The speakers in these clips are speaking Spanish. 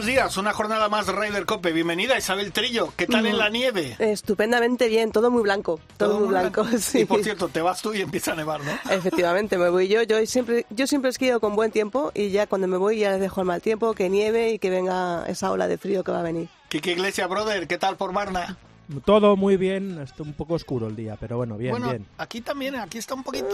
Buenos días, una jornada más de Ryder Cope. Bienvenida Isabel Trillo. ¿Qué tal en la nieve? Estupendamente bien, todo muy blanco, todo, muy blanco. Sí. Y por cierto, te vas tú y empieza a nevar, ¿no? Efectivamente, me voy yo. Yo siempre, yo siempre esquío con buen tiempo y ya cuando me voy ya les dejo el mal tiempo, que nieve y que venga esa ola de frío que va a venir. Kike Iglesia, brother, ¿qué tal por Marna? Todo muy bien, está un poco oscuro el día, pero bueno, bien, bueno, bien. aquí también, aquí está un poquito...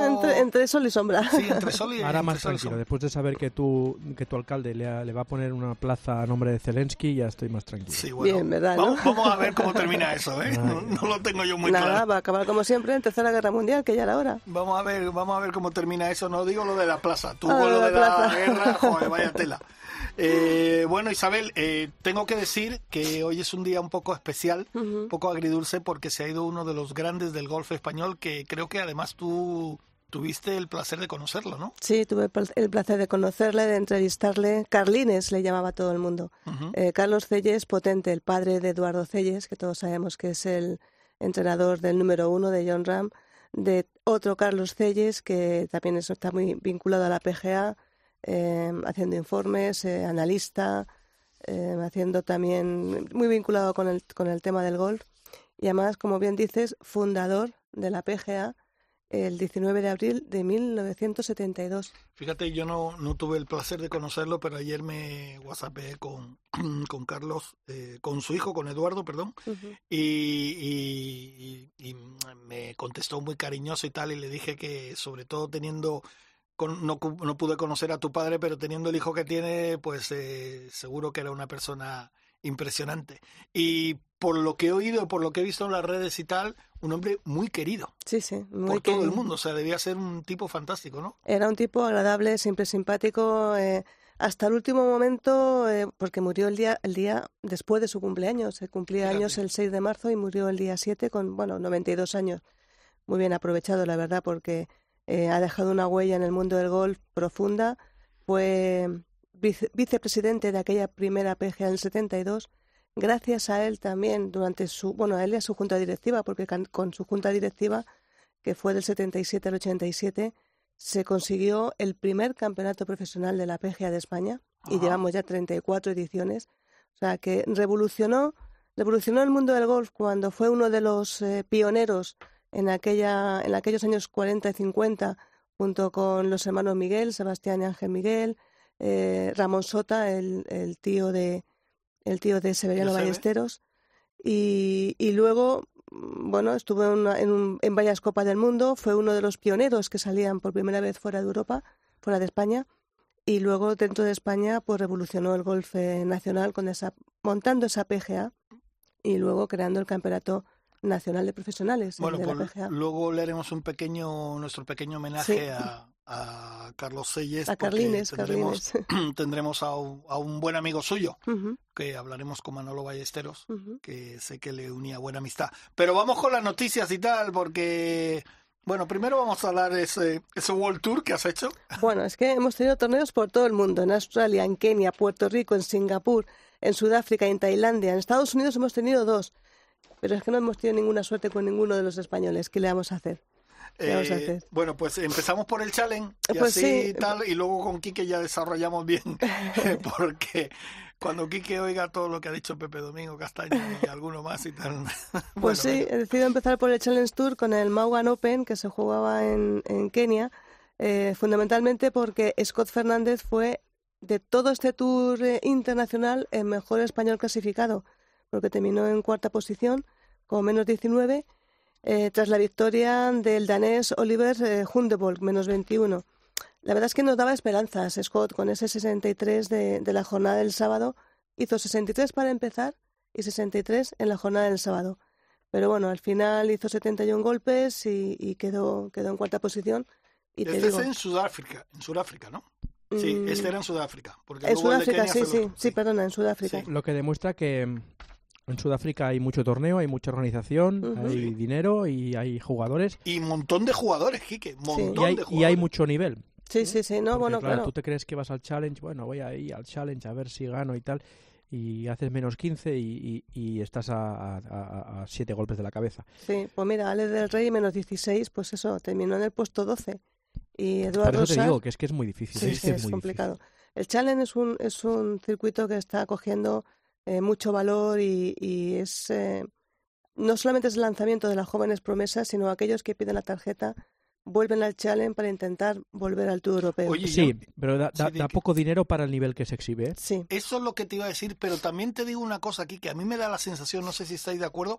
Ah, entre, entre, sol y sombra. Sí, entre sol y Ahora más tranquilo, después de saber que tu, que tu alcalde le, va a poner una plaza a nombre de Zelensky, ya estoy más tranquilo. Sí, bueno, Bien, ¿verdad, no? Vamos, vamos a ver cómo termina eso, ¿eh? No, no lo tengo yo muy Nada, claro. va a acabar como siempre en Tercera Guerra Mundial, que ya era hora. Vamos a ver, vamos a ver cómo termina eso. No digo lo de la plaza, tú Ah, con lo de la guerra, joder, vaya tela. Eh, bueno, Isabel, eh, tengo que decir que hoy es un día un poco especial, un poco agridulce, porque se ha ido uno de los grandes del golf español, que creo que además tú tuviste el placer de conocerlo, ¿no? Sí, tuve el pl- el placer de conocerle, de entrevistarle. Carlines le llamaba a todo el mundo. Eh, Carlos Celles, potente, el padre de Eduardo Celles, que todos sabemos que es el entrenador del número uno de John Ram, de otro Carlos Celles, que también es- está muy vinculado a la PGA, eh, haciendo informes, eh, analista, eh, haciendo también muy vinculado con el, con el tema del golf. Y además, como bien dices, fundador de la PGA el 19 de abril de 1972. Fíjate, yo no, no tuve el placer de conocerlo, pero ayer me whatsappé con, con Carlos, eh, con su hijo, con Eduardo, perdón, y, y- y- y me contestó muy cariñoso y tal, y le dije que sobre todo teniendo, con- no, no pude conocer a tu padre, pero teniendo el hijo que tiene, pues eh, seguro que era una persona impresionante. Y por lo que he oído, por lo que he visto en las redes y tal, un hombre muy querido Sí, sí, muy por todo el mundo, o sea, debía ser un tipo fantástico, ¿no? Era un tipo agradable, siempre simpático, eh, hasta el último momento, eh, porque murió el día, el día después de su cumpleaños. Se cumplía Fíjate. años el 6 de marzo y murió el día 7 con, bueno, 92 años. Muy bien aprovechado, la verdad, porque eh, ha dejado una huella en el mundo del golf profunda. Fue vice- vicepresidente de aquella primera PGA en el 72. Gracias a él también, durante su, bueno, a él y a su junta directiva, porque con su junta directiva, que fue del 77 al 87, se consiguió el primer campeonato profesional de la PGA de España y llevamos ya 34 ediciones. O sea, que revolucionó, revolucionó el mundo del golf cuando fue uno de los eh, pioneros en, aquella, en aquellos años 40 y 50, junto con los hermanos Miguel, Sebastián y Ángel Miguel, eh, Ramón Sota, el, el tío de el tío de Severiano. Ballesteros, y, y luego, mm, bueno, estuvo en, una- en, un- en varias Copas del Mundo, fue uno de los pioneros que salían por primera vez fuera de Europa, fuera de España, y luego dentro de España, pues revolucionó el golf nacional con esa, montando esa PGA y luego creando el Campeonato Nacional de Profesionales Bueno, de la pues PGA. luego le haremos un pequeño, nuestro pequeño homenaje Sí. a, a Carlos Selles. A Carlines, tendremos, Carlines. tendremos a, un, a un buen amigo suyo, que hablaremos con Manolo Ballesteros, que sé que le unía buena amistad. Pero vamos con las noticias y tal, porque, bueno, primero vamos a hablar de ese, ese World Tour que has hecho. Bueno, es que hemos tenido torneos por todo el mundo, en Australia, en Kenia, Puerto Rico, en Singapur, en Sudáfrica, en Tailandia, en Estados Unidos hemos tenido dos, pero es que no hemos tenido ninguna suerte con ninguno de los españoles. ¿Qué le vamos a hacer? ¿Qué vamos a Eh, hacer? bueno, pues empezamos por el challenge y Pues así sí. tal, y luego con Quique ya desarrollamos bien, porque cuando Quique oiga todo lo que ha dicho Pepe Domingo Castaño y alguno más y tal. Pues bueno, sí, he decidido empezar por el Challenge Tour con el Maugan Open que se jugaba en, en Kenia, eh, fundamentalmente porque Scott Fernández fue de todo este tour eh, internacional el mejor español clasificado, porque terminó en cuarta posición con menos 19, eh, tras la victoria del danés Oliver eh, Hundebold, menos 21. La verdad es que nos daba esperanzas Scott con ese 63 de, de la jornada del sábado. Hizo 63 para empezar y 63 en la jornada del sábado. Pero bueno, al final hizo 71 golpes y, y quedó, quedó en cuarta posición. Y te este digo, es en Sudáfrica, en Sudáfrica, ¿no? Sí, Mm, este era en Sudáfrica. Porque en luego el de Sudáfrica, Kenia sí, sí, otro, sí, perdona, en Sudáfrica. Sí. Lo que demuestra que mm, En Sudáfrica hay mucho torneo, hay mucha organización, Ujú. hay dinero y hay jugadores. Y un montón de jugadores, Quique. Montón Y hay, de y jugadores. hay mucho nivel. Sí, sí, sí, no, Porque, bueno, claro, claro. tú te crees que vas al challenge, bueno, voy ahí al challenge a ver si gano y tal, y haces menos 15 y, y- y estás a, a- a- siete golpes de la cabeza. Sí, pues mira, Alex del Rey menos 16, pues eso, terminó en el puesto 12. Y Por Eduardo eso te Sar- digo que es que es muy difícil. Sí, es, sí, que es muy complicado. El Challenge es un, es un circuito que está cogiendo eh, mucho valor y, y es eh, no solamente es el lanzamiento de las jóvenes promesas, sino aquellos que piden la tarjeta vuelven al Challenge para intentar volver al Tour Europeo. Oye, yo- Sí, pero da, da- Sí, da di- poco dinero para el nivel que se exhibe. ¿eh? Sí, Eso es lo que te iba a decir, pero también te digo una cosa aquí que a mí me da la sensación, no sé si estáis de acuerdo,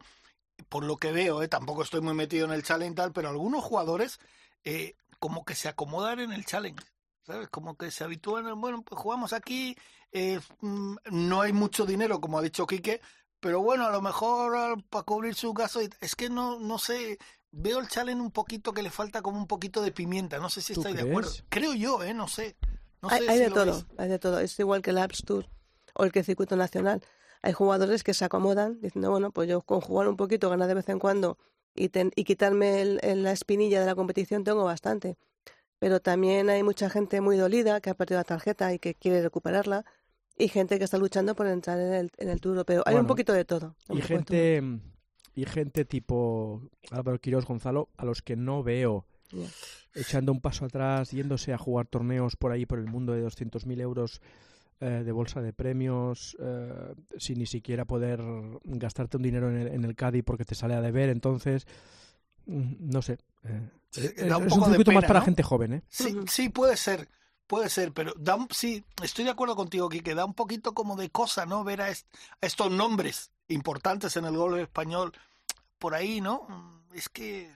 por lo que veo, ¿eh? tampoco estoy muy metido en el challenge y tal, pero algunos jugadores eh, como que se acomodan en el challenge, ¿sabes? Como que se habitúan, en, bueno, pues jugamos aquí, eh, mm, no hay mucho dinero, como ha dicho Quique, pero bueno, a lo mejor ah, para cubrir su gasto, y- es que no, no sé, veo el challenge un poquito que le falta como un poquito de pimienta, no sé si ¿Tú estáis de acuerdo. Creo yo, ¿eh? No sé. No hay, sé hay si de todo, hay de todo. Es igual que el Alps Tour o el que el circuito nacional. Hay jugadores que se acomodan diciendo, bueno, pues yo con jugar un poquito, ganar de vez en cuando y, ten- y quitarme el- el- la espinilla de la competición tengo bastante. Pero también hay mucha gente muy dolida que ha perdido la tarjeta y que quiere recuperarla y gente que está luchando por entrar en el, en el Tour Europeo. Hay un poquito de todo. Y gente, y gente tipo Álvaro Quirós Gonzalo, a los que no veo echando un paso atrás, yéndose a jugar torneos por ahí por el mundo de 200.000 euros eh, de bolsa de premios, eh, sin ni siquiera poder gastarte un dinero en el, en el Cádiz porque te sale a deber. Entonces, mm, no sé. eh, Sí, es, un es de circuito más para ¿no? gente joven, ¿eh? Sí, sí, puede ser, puede ser, pero da un- sí, estoy de acuerdo contigo, que da un poquito como de cosa, ¿no? Ver a, est- a estos nombres importantes en el golf español por ahí, ¿no? Mm, Es que,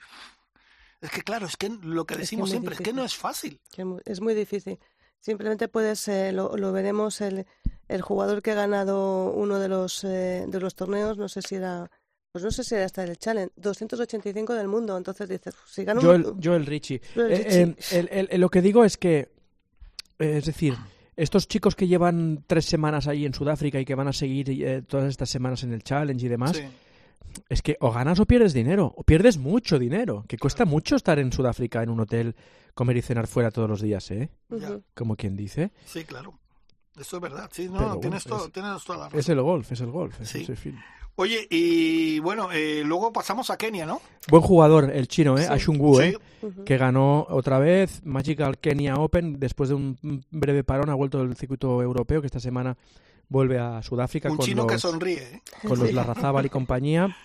es que claro, es que lo que Es que decimos siempre, es que no es fácil. es muy- difícil. Simplemente puedes, eh, lo, lo veremos, el, el jugador que ha ganado uno de los, eh, de los torneos, no sé si era, pues no sé si era hasta el Challenge, 285 del mundo. Entonces dices, si gana un- Joel, Joel Richie. Joel Eh, Richie. eh, el- el- el- lo que digo es que, es decir, estos chicos que llevan tres semanas ahí en Sudáfrica y que van a seguir eh, todas estas semanas en el Challenge y demás, Sí. es que o ganas o pierdes dinero, o pierdes mucho dinero, que cuesta mucho estar en Sudáfrica en un hotel, comer y cenar fuera todos los días, ¿eh? Como quien dice. Sí, claro. Eso es verdad. Sí, no, Pero no, bueno, tienes, todo, es- tienes toda la razón. Es el golf, es el golf. es- Sí. fin. Oye, y bueno, eh, luego pasamos a Kenia, ¿no? Buen jugador, el chino, ¿eh? Sí. Ashun Wu, ¿eh? Sí, que ganó otra vez Magical Kenya Open después de un breve parón, ha vuelto del circuito europeo que esta semana vuelve a Sudáfrica un con chino los, que sonríe. ¿eh? con los. Larrazábal y compañía.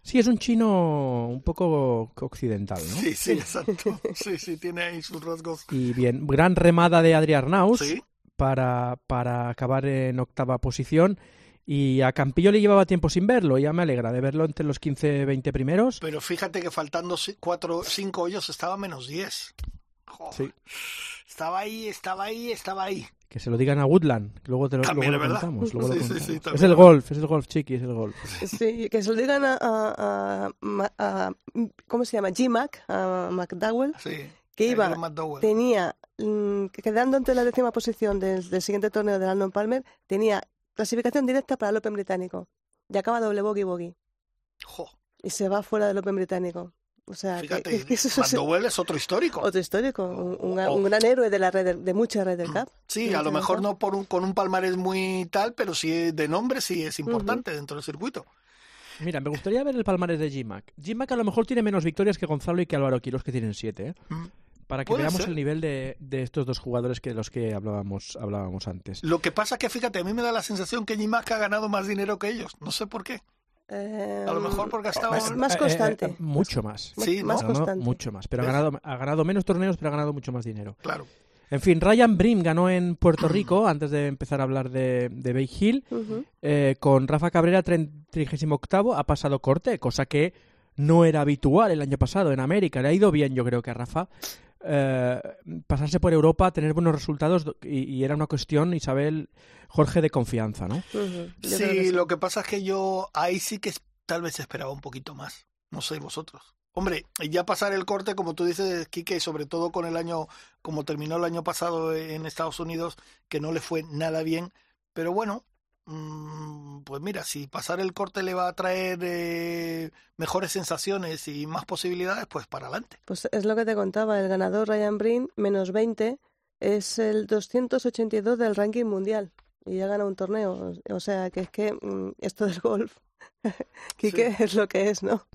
Sí, es un chino un poco occidental, ¿no? Sí, sí, exacto. Sí, sí, tiene ahí sus rasgos. Y bien, gran remada de Adrián Arnaus Sí, para, para acabar en octava posición. Y a Campillo le llevaba tiempo sin verlo, ya me alegra de verlo entre los 15-20 primeros. pero fíjate que faltando ci- cuatro, cinco hoyos estaba menos 10. Joder. Sí. Estaba ahí, estaba ahí, estaba ahí. Que se lo digan a Woodland, que luego te lo, También luego es lo verdad. contamos. luego lo Sí, sí, sí, contamos. también es el golf, es el golf, chiqui, es el golf. Sí, que se lo digan a, a- a- Ma- a- ¿cómo se llama? G-Mac, a McDowell, Sí. que iba, McDowell. tenía, quedando entre la décima posición del, del siguiente torneo de Arnold Palmer, tenía clasificación directa para el Open británico. Y acaba doble bogey bogey. Jo, Y se va fuera del Open británico. O sea, fíjate, que, que eso es otro histórico. otro histórico, un, un- Oh. un gran héroe de la red de mucha red del Cup. Sí, de a lo mucha mejor no por un, con un palmarés muy tal, pero sí de nombre sí es importante dentro del circuito. Mira, me gustaría ver el palmarés de G-Mac. G-Mac a lo mejor tiene menos victorias que Gonzalo y que Álvaro Quiros, que tienen siete, ¿eh? Mm. Para que veamos ser. el nivel de, de estos dos jugadores que de los que hablábamos, hablábamos antes. Lo que pasa que, fíjate, a mí me da la sensación que Jimac ha ganado más dinero que ellos. No sé por qué. Eh, A lo mejor porque ha estado... más- más Eh, eh, constante. eh, mucho más. Sí, ¿no? más No, no, constante. mucho más. Pero ha ganado, ha ganado menos torneos, pero ha ganado mucho más dinero. Claro. En fin, Ryan Brim ganó en Puerto Rico, antes de empezar a hablar de, de Bay Hill. Eh, con Rafa Cabrera, 38 ha pasado corte, cosa que no era habitual el año pasado en América. Le ha ido bien, yo creo que a Rafa. Eh, pasarse por Europa, tener buenos resultados do- y, y era una cuestión, Isabel, Jorge, de confianza, ¿no? Sí, creo que sí. lo que pasa es que yo ahí sí que tal vez esperaba un poquito más. No sé vosotros. Hombre, ya pasar el corte, como tú dices, Quique, sobre todo con el año, como terminó el año pasado en Estados Unidos, que no le fue nada bien. Pero bueno, pues mira, si pasar el corte le va a traer eh, mejores sensaciones y más posibilidades, pues para adelante. Pues es lo que te contaba, el ganador Ryan Brin, menos 20, es el 282 del ranking mundial y ya gana un torneo. O sea, que es que mm, esto del golf, Quique, es lo que es, ¿no?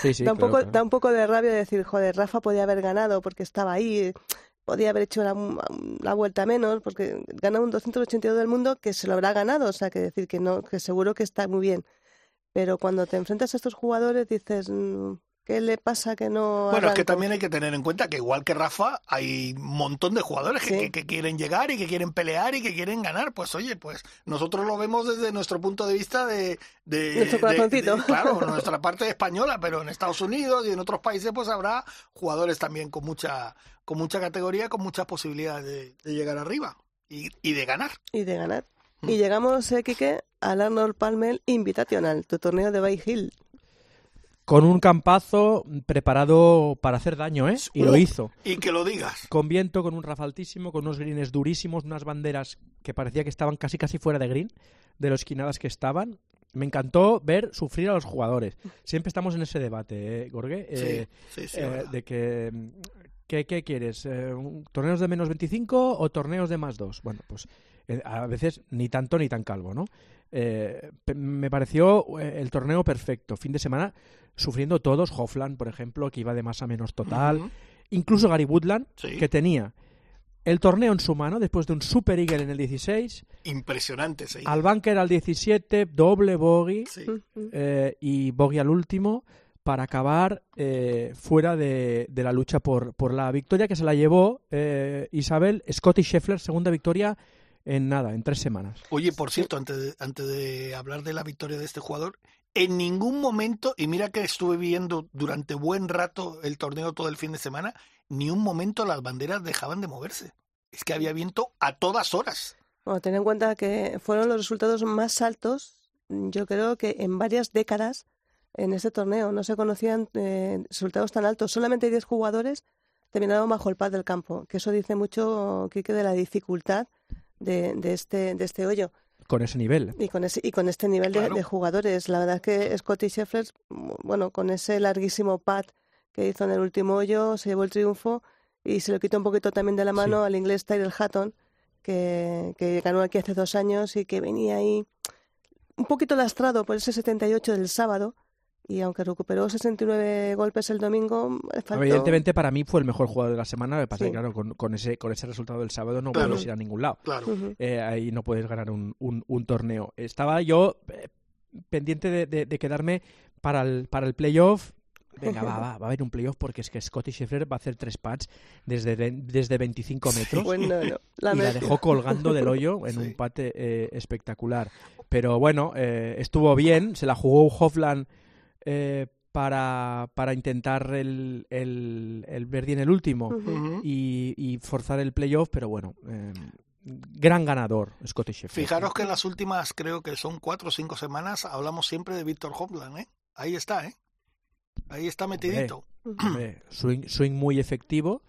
Sí, sí, da, un claro, poco, claro. da un poco de rabia decir, joder, Rafa podía haber ganado porque estaba ahí, podía haber hecho la, la vuelta menos, porque gana un 282 del mundo que se lo habrá ganado, o sea, que decir que no, que seguro que está muy bien. Pero cuando te enfrentas a estos jugadores dices, mm, ¿qué le pasa que no Bueno, es que también hay que tener en cuenta que igual que Rafa, hay un montón de jugadores que, Sí. que- que quieren llegar y que quieren pelear y que quieren ganar. Pues oye, pues nosotros lo vemos desde nuestro punto de vista de... de Nuestro de- corazoncito. de- claro, nuestra parte española, pero en Estados Unidos y en otros países pues habrá jugadores también con mucha, con mucha categoría, con muchas posibilidades de, de llegar arriba y, y de ganar. Y de ganar. Mm. Y llegamos, eh, Quique, al Arnold Palmer Invitational, tu torneo de Bay Hill. Con un campazo preparado para hacer daño, ¿eh? Y lo hizo. Y que lo digas. Con viento, con un rafa altísimo, con unos greens durísimos, unas banderas que parecía que estaban casi casi fuera de green, de lo esquinadas que estaban. Me encantó ver sufrir a los jugadores. Siempre estamos en ese debate, ¿eh, Gorge? Eh, sí, sí, sí, eh, de que mm, ¿qué, qué quieres? Eh, ¿Torneos de menos 25 o torneos de más 2? Bueno, pues eh, a veces ni tanto ni tan calvo, ¿no? Eh, me pareció eh, el torneo perfecto. Fin de semana sufriendo todos. Hofland, por ejemplo, que iba de más a menos total. Incluso Gary Woodland, Sí. que tenía el torneo en su mano después de un Super Eagle en el 16, Impresionante, sí. al bunker al 17, doble bogey Sí. Eh, y bogey al último para acabar eh, fuera de, de la lucha por, por la victoria que se la llevó eh, Isabel Scotty Scheffler, segunda victoria en nada, en tres semanas. Oye, por cierto, antes de, antes de hablar de la victoria de este jugador, en ningún momento, y mira que estuve viendo durante buen rato el torneo todo el fin de semana, ni un momento las banderas dejaban de moverse. Es que había viento a todas horas. Bueno, ten en cuenta que fueron los resultados más altos, yo creo que en varias décadas en este torneo. No se conocían eh, resultados tan altos. Solamente 10 jugadores terminaron bajo el pad del campo, que eso dice mucho, Quique, de la dificultad de, de, este, de este hoyo. Con ese nivel. Y con, ese, y con este nivel de, Claro. de jugadores. La verdad es que Scotty Scheffler, bueno, con ese larguísimo pad que hizo en el último hoyo, se llevó el triunfo y se lo quitó un poquito también de la mano Sí. al inglés Tyler Hatton, que, que ganó aquí hace dos años y que venía ahí un poquito lastrado por ese 78 del sábado. Y aunque recuperó 69 golpes el domingo, faltó- Evidentemente para mí fue el mejor jugador de la semana, lo que pasa Sí. que claro, con, con ese, con ese resultado del sábado no Claro. puedes ir a ningún lado. Claro. Eh, ahí no puedes ganar un, un- un torneo. Estaba yo eh, pendiente de, de- de quedarme para el, para el playoff. Venga, va, va, va a haber un playoff porque es que Scotty Scheffler va a hacer tres pads desde, desde 25 metros. Pues no, no, la y la dejó colgando del hoyo en Sí. un pate eh, espectacular. Pero bueno, eh, estuvo bien, se la jugó Hofland eh, para, para intentar el, el, el birdie en el último y, y forzar el playoff, pero bueno, eh, gran ganador Scotty Scheffler. Fijaros que en las últimas, creo que son cuatro o cinco semanas, hablamos siempre de Víctor Hopland, ¿eh? Ahí está, ¿eh? Ahí está metidito. Hombre, swing, swing muy efectivo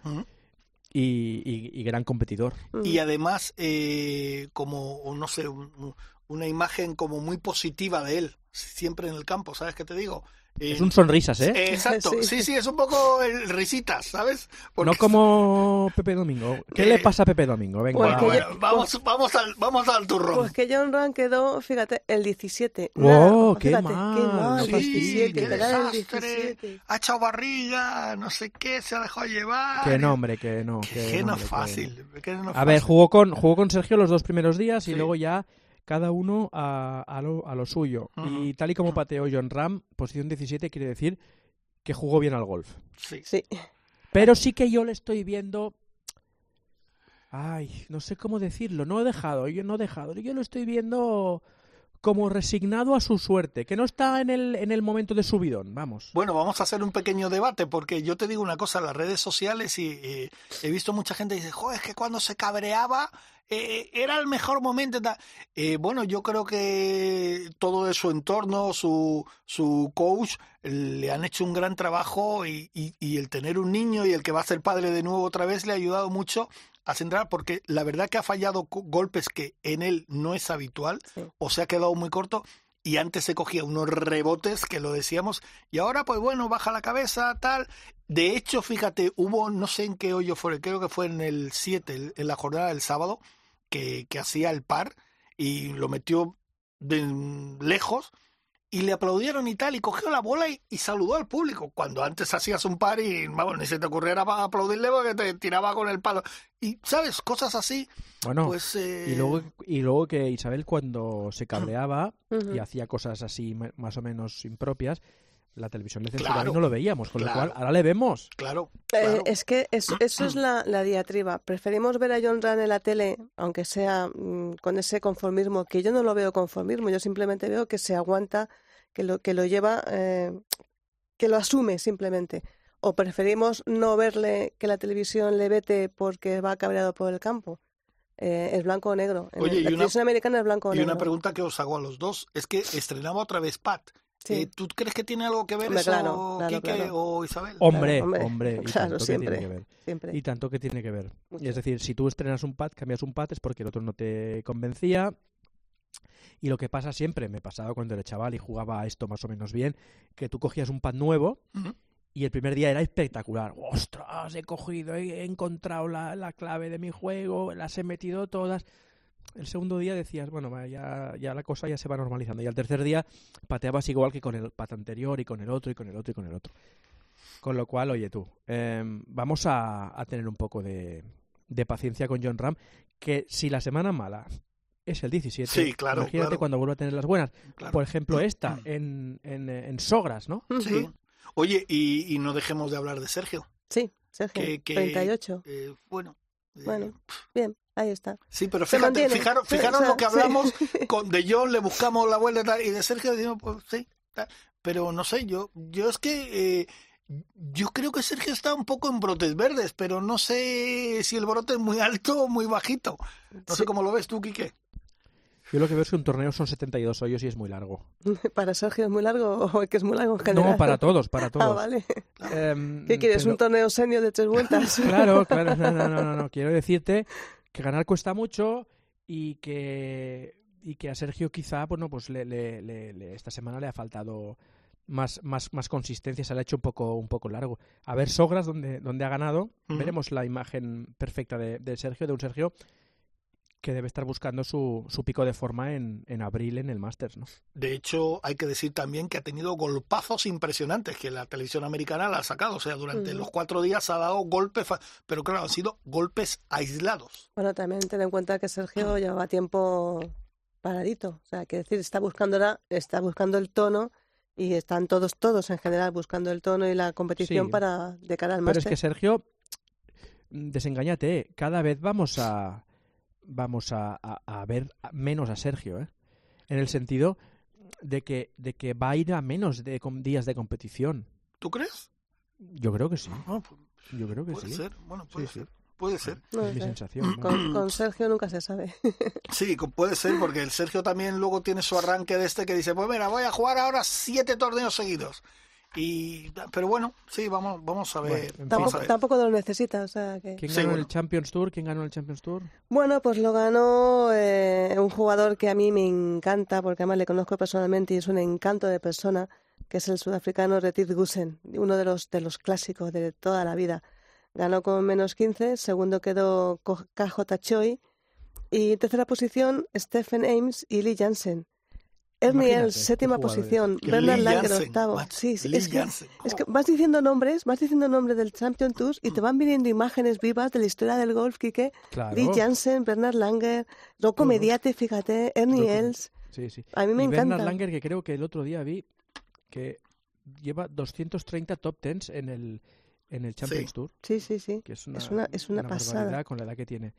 y, y- y gran competidor. Y además eh, como o no sé un- una imagen como muy positiva de él siempre en el campo sabes qué te digo Eh, Es un sonrisas, ¿eh? eh, exacto Sí. sí sí es un poco el risitas sabes Porque- No como Pepe Domingo. ¿Qué Eh, le pasa a Pepe Domingo? Venga, Pues bueno, vamos vamos al vamos al turrón Pues que John Ran quedó, fíjate, el 17. Wow, Nada, qué fíjate, mal, qué mal, no sí, 17, qué el desastre 17. ha echado barriga no sé qué se ha dejado llevar Que no, hombre, que no. que, que no no, es hombre, que- fácil que no A ver, fácil. jugó con, jugó con Sergio los dos primeros días y Sí. luego ya cada uno a, a lo, a lo suyo. Y tal y como pateó John Ram, posición 17 quiere decir que jugó bien al golf. sí Sí, Pero sí que yo le estoy viendo. Ay, no sé cómo decirlo. No he dejado, yo no he dejado. Yo lo estoy viendo como resignado a su suerte, que no está en el, en el momento de subidón. Vamos. Bueno, vamos a hacer un pequeño debate, porque yo te digo una cosa, las redes sociales, y eh, he visto mucha gente que dice, joder, es que cuando se cabreaba eh, era el mejor momento. tal". Eh, bueno, yo creo que todo de su entorno, su, su coach, le han hecho un gran trabajo y- y el tener un niño y el que va a ser padre de nuevo otra vez le ha ayudado mucho a centrar porque la verdad que ha fallado golpes que en él no es habitual Sí. o se ha quedado muy corto y antes se cogía unos rebotes que lo decíamos y ahora pues bueno baja la cabeza tal de hecho fíjate hubo no sé en qué hoyo fue creo que fue en el 7 en la jornada del sábado que, que hacía el par y lo metió de lejos y le aplaudieron y tal, y cogió la bola y, y saludó al público. Cuando antes hacías un par y, vamos, ni se te ocurriera aplaudirle porque te tiraba con el palo. Y, ¿sabes? Cosas así, Bueno, pues... eh, y, luego, y luego que Isabel cuando se cabreaba Ujú. y hacía cosas así ma- más o menos impropias, la televisión le censuraba Claro. y no lo veíamos, con Claro. lo cual ahora le vemos. Claro, Eh, es que es- eso es la, la diatriba. Preferimos ver a John Rand en la tele, aunque sea mm, con ese conformismo, que yo no lo veo conformismo, yo simplemente veo que se aguanta, que lo, que lo lleva, eh, que lo asume simplemente. O preferimos no verle que la televisión le vete porque va cabreado por el campo. Eh, es blanco o negro. En la y una- televisión americana es blanco o Y negro. una pregunta que os hago a los dos, es que estrenaba otra vez Pat. Sí. Eh, ¿Tú crees que tiene algo que ver Hombre, eso, claro, claro, Quique claro. o Isabel? Hombre, hombre, hombre, y claro, tanto que tiene que ver. Siempre. Y tanto que tiene que ver. Mucho. Y es decir, si tú estrenas un pad, cambias un pad, es porque el otro no te convencía. Y lo que pasa siempre, me pasaba cuando era chaval y jugaba a esto más o menos bien, que tú cogías un pad nuevo y el primer día era espectacular. ¡Ostras! He cogido, he encontrado la, la clave de mi juego, las he metido todas. El segundo día decías, bueno, ya, ya la cosa ya se va normalizando. Y al tercer día pateabas igual que con el pat anterior y con el otro y con el otro y con el otro. Con lo cual, oye tú, em, vamos a, a tener un poco de, de paciencia con John Ram, que si la semana mala es el 17, Sí, claro, imagínate claro. cuando vuelva a tener las buenas. Claro. Por ejemplo, esta en, en, en Sogras, ¿no? Sí. Oye, y, y no dejemos de hablar de Sergio. Sí, Sergio. Que- que- 38. Eh, bueno. eh, Bueno. Bien, ahí está. Sí, pero fíjate, fijaros, Sí, fijaros o sea, lo que sí. hablamos con de John, le buscamos la vuelta y de Sergio decimos, pues sí, tal. pero no sé, yo, yo es que eh, yo creo que Sergio está un poco en brotes verdes, pero no sé si el brote es muy alto o muy bajito. No sé cómo lo ves tú, Quique. Yo lo que veo es que un torneo son 72 hoyos y es muy largo. ¿Para Sergio es muy largo o que es muy largo en general? No, para todos, para todos. Ah, vale. Em, ¿Qué quieres? pero- ¿Un torneo senior de tres vueltas? Claro, claro, no, no, no, no, no. Quiero decirte que ganar cuesta mucho y que y que a Sergio quizá, bueno, pues le, le- le- le- esta semana le ha faltado más, más, más consistencia, se le ha hecho un poco, un poco largo. A ver Sogras, donde, donde ha ganado, veremos la imagen perfecta de, de Sergio, de un Sergio que debe estar buscando su, su pico de forma en, en abril en el Masters, ¿no? De hecho, hay que decir también que ha tenido golpazos impresionantes que la televisión americana la ha sacado. O sea, durante los cuatro días ha dado golpes, pero claro, han sido golpes aislados. Bueno, también ten en cuenta que Sergio llevaba tiempo paradito. O sea, que decir, está buscando, ahora- está buscando el tono y están todos, todos en general buscando el tono y la competición Sí. para de cara al Pero es que Sergio, mm, desengáñate, ¿eh? cada vez vamos a vamos a, a- a ver menos a Sergio, ¿eh? En el sentido de que, de que va a ir a menos de com- días de competición. ¿Tú crees? Yo creo que sí, Ah, pues, yo creo que puede sí. ser, bueno, puede Sí, sí. ser. Puede ser. No es mi sensación. ¿no? Con, con Sergio nunca se sabe. Sí, puede ser, porque el Sergio también luego tiene su arranque de este que dice, pues mira, voy a jugar ahora siete torneos seguidos. Y, pero bueno, sí, vamos, vamos a ver. Bueno, vamos tampoco, a ver. tampoco lo necesita. O sea, que... ¿Quién Sí, ganó bueno. el Champions Tour? ¿Quién ganó el Champions Tour? Bueno, pues lo ganó eh, un jugador que a mí me encanta, porque además le conozco personalmente y es un encanto de persona, que es el sudafricano Retir Gusen, uno de los, de los clásicos de toda la vida. Ganó con menos 15, segundo quedó KJ Choi y en tercera posición Stephen Ames y Lee Jansen. Ernie Els, séptima posición, Bernard Langer, octavo. Sí, sí, es que, es que vas diciendo nombres, vas diciendo nombres del Champion Tour y te van viniendo imágenes vivas de la historia del golf, Quique. Claro. Lee Jansen, Bernard Langer, Rocco. Mediate, fíjate, Ernie. Els. Sí, sí. A mí me y encanta. Bernard Langer, que creo que el otro día vi que lleva 230 top tens en el, en el Champions Sí. Tour, Sí, sí, sí. que es una, Es una- es una pasada. con la edad que tiene.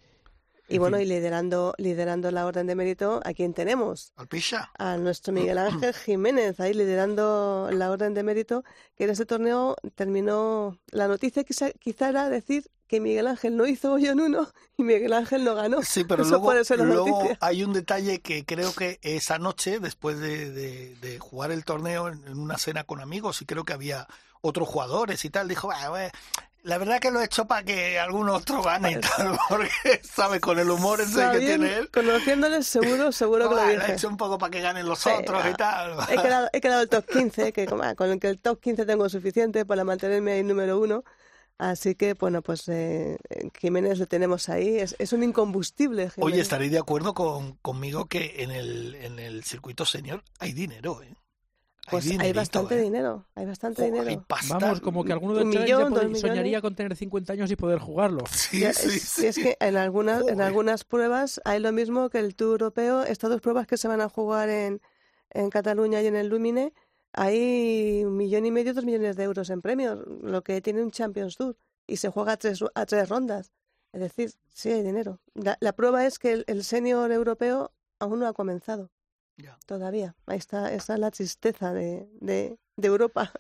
Y En bueno, y liderando, liderando la orden de mérito, ¿a quién tenemos? Al Pisha. A nuestro Miguel Ángel Jiménez, ahí liderando la orden de mérito, que en este torneo terminó. La noticia quizá, quizá era decir que Miguel Ángel no hizo hoyo en uno y Miguel Ángel no ganó. Sí, pero Eso luego, luego hay un detalle que creo que esa noche, después de, de- de jugar el torneo en, en una cena con amigos, y creo que había otros jugadores y tal, dijo, "Ah, La verdad que lo he hecho para que algún otro gane y tal, porque, ¿sabes? Con el humor ese que tiene él. Conociéndole seguro, seguro que lo Bueno, lo he dije. hecho un poco para que ganen los Sí, otros y tal. He quedado, he quedado el top 15, que con el que el top 15 tengo suficiente para mantenerme ahí número uno. Así que, bueno, pues eh, Jiménez le tenemos ahí. Es, es un incombustible, Jiménez. Oye, estaréis de acuerdo con, conmigo que en el, en el circuito senior hay dinero, ¿eh? Pues hay bastante ¿eh? dinero, hay bastante hay dinero. pasta. Vamos, como que alguno Un Challenger millón, soñaría con tener 50 años y poder jugarlo. Sí, Ya, sí, es, sí. es que en algunas, en algunas pruebas hay lo mismo que el Tour Europeo. Estas dos pruebas que se van a jugar en, en Cataluña y en el Lumine, hay un millón y medio, dos millones de euros en premios, lo que tiene un Champions Tour. Y se juega a tres, a tres rondas. Es decir, sí hay dinero. La, la prueba es que el, el senior europeo aún no ha comenzado. Ya. Todavía. Ahí está, esa es la tristeza de, de, de Europa.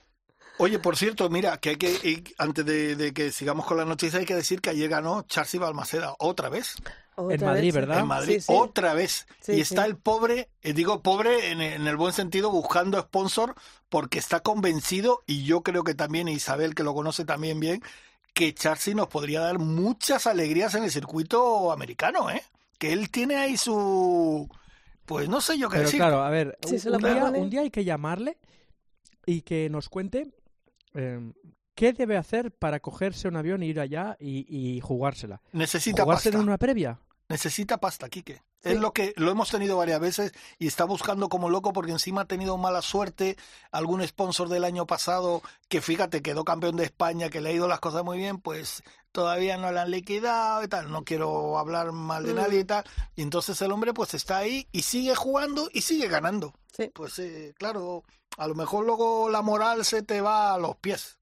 Oye, por cierto, mira, que hay que, antes de, de que sigamos con la noticia, hay que decir que ayer ganó Charcy Balmaceda otra vez Otra Madrid, vez. ¿verdad? en Madrid, Sí, sí. otra vez. Sí, y está sí. el pobre, eh, digo pobre en, en el buen sentido, buscando sponsor, porque está convencido, y yo creo que también Isabel, que lo conoce también bien, que Charcy nos podría dar muchas alegrías en el circuito americano, ¿eh? Que él tiene ahí su... Pues no sé yo qué Pero decir. claro, a ver, un, día, propone. un día hay que llamarle y que nos cuente eh, qué debe hacer para cogerse un avión, ir allá y, y jugársela. Necesita ¿Jugarse pasta. en una previa? Necesita pasta, Quique. Sí. Es lo que lo hemos tenido varias veces y está buscando como loco porque encima ha tenido mala suerte. Algún sponsor del año pasado que fíjate quedó campeón de España, que le ha ido las cosas muy bien, pues todavía no la han liquidado y tal. No quiero hablar mal de Mm. nadie y tal. Y entonces el hombre pues está ahí y sigue jugando y sigue ganando. Sí. Pues eh, claro, a lo mejor luego la moral se te va a los pies.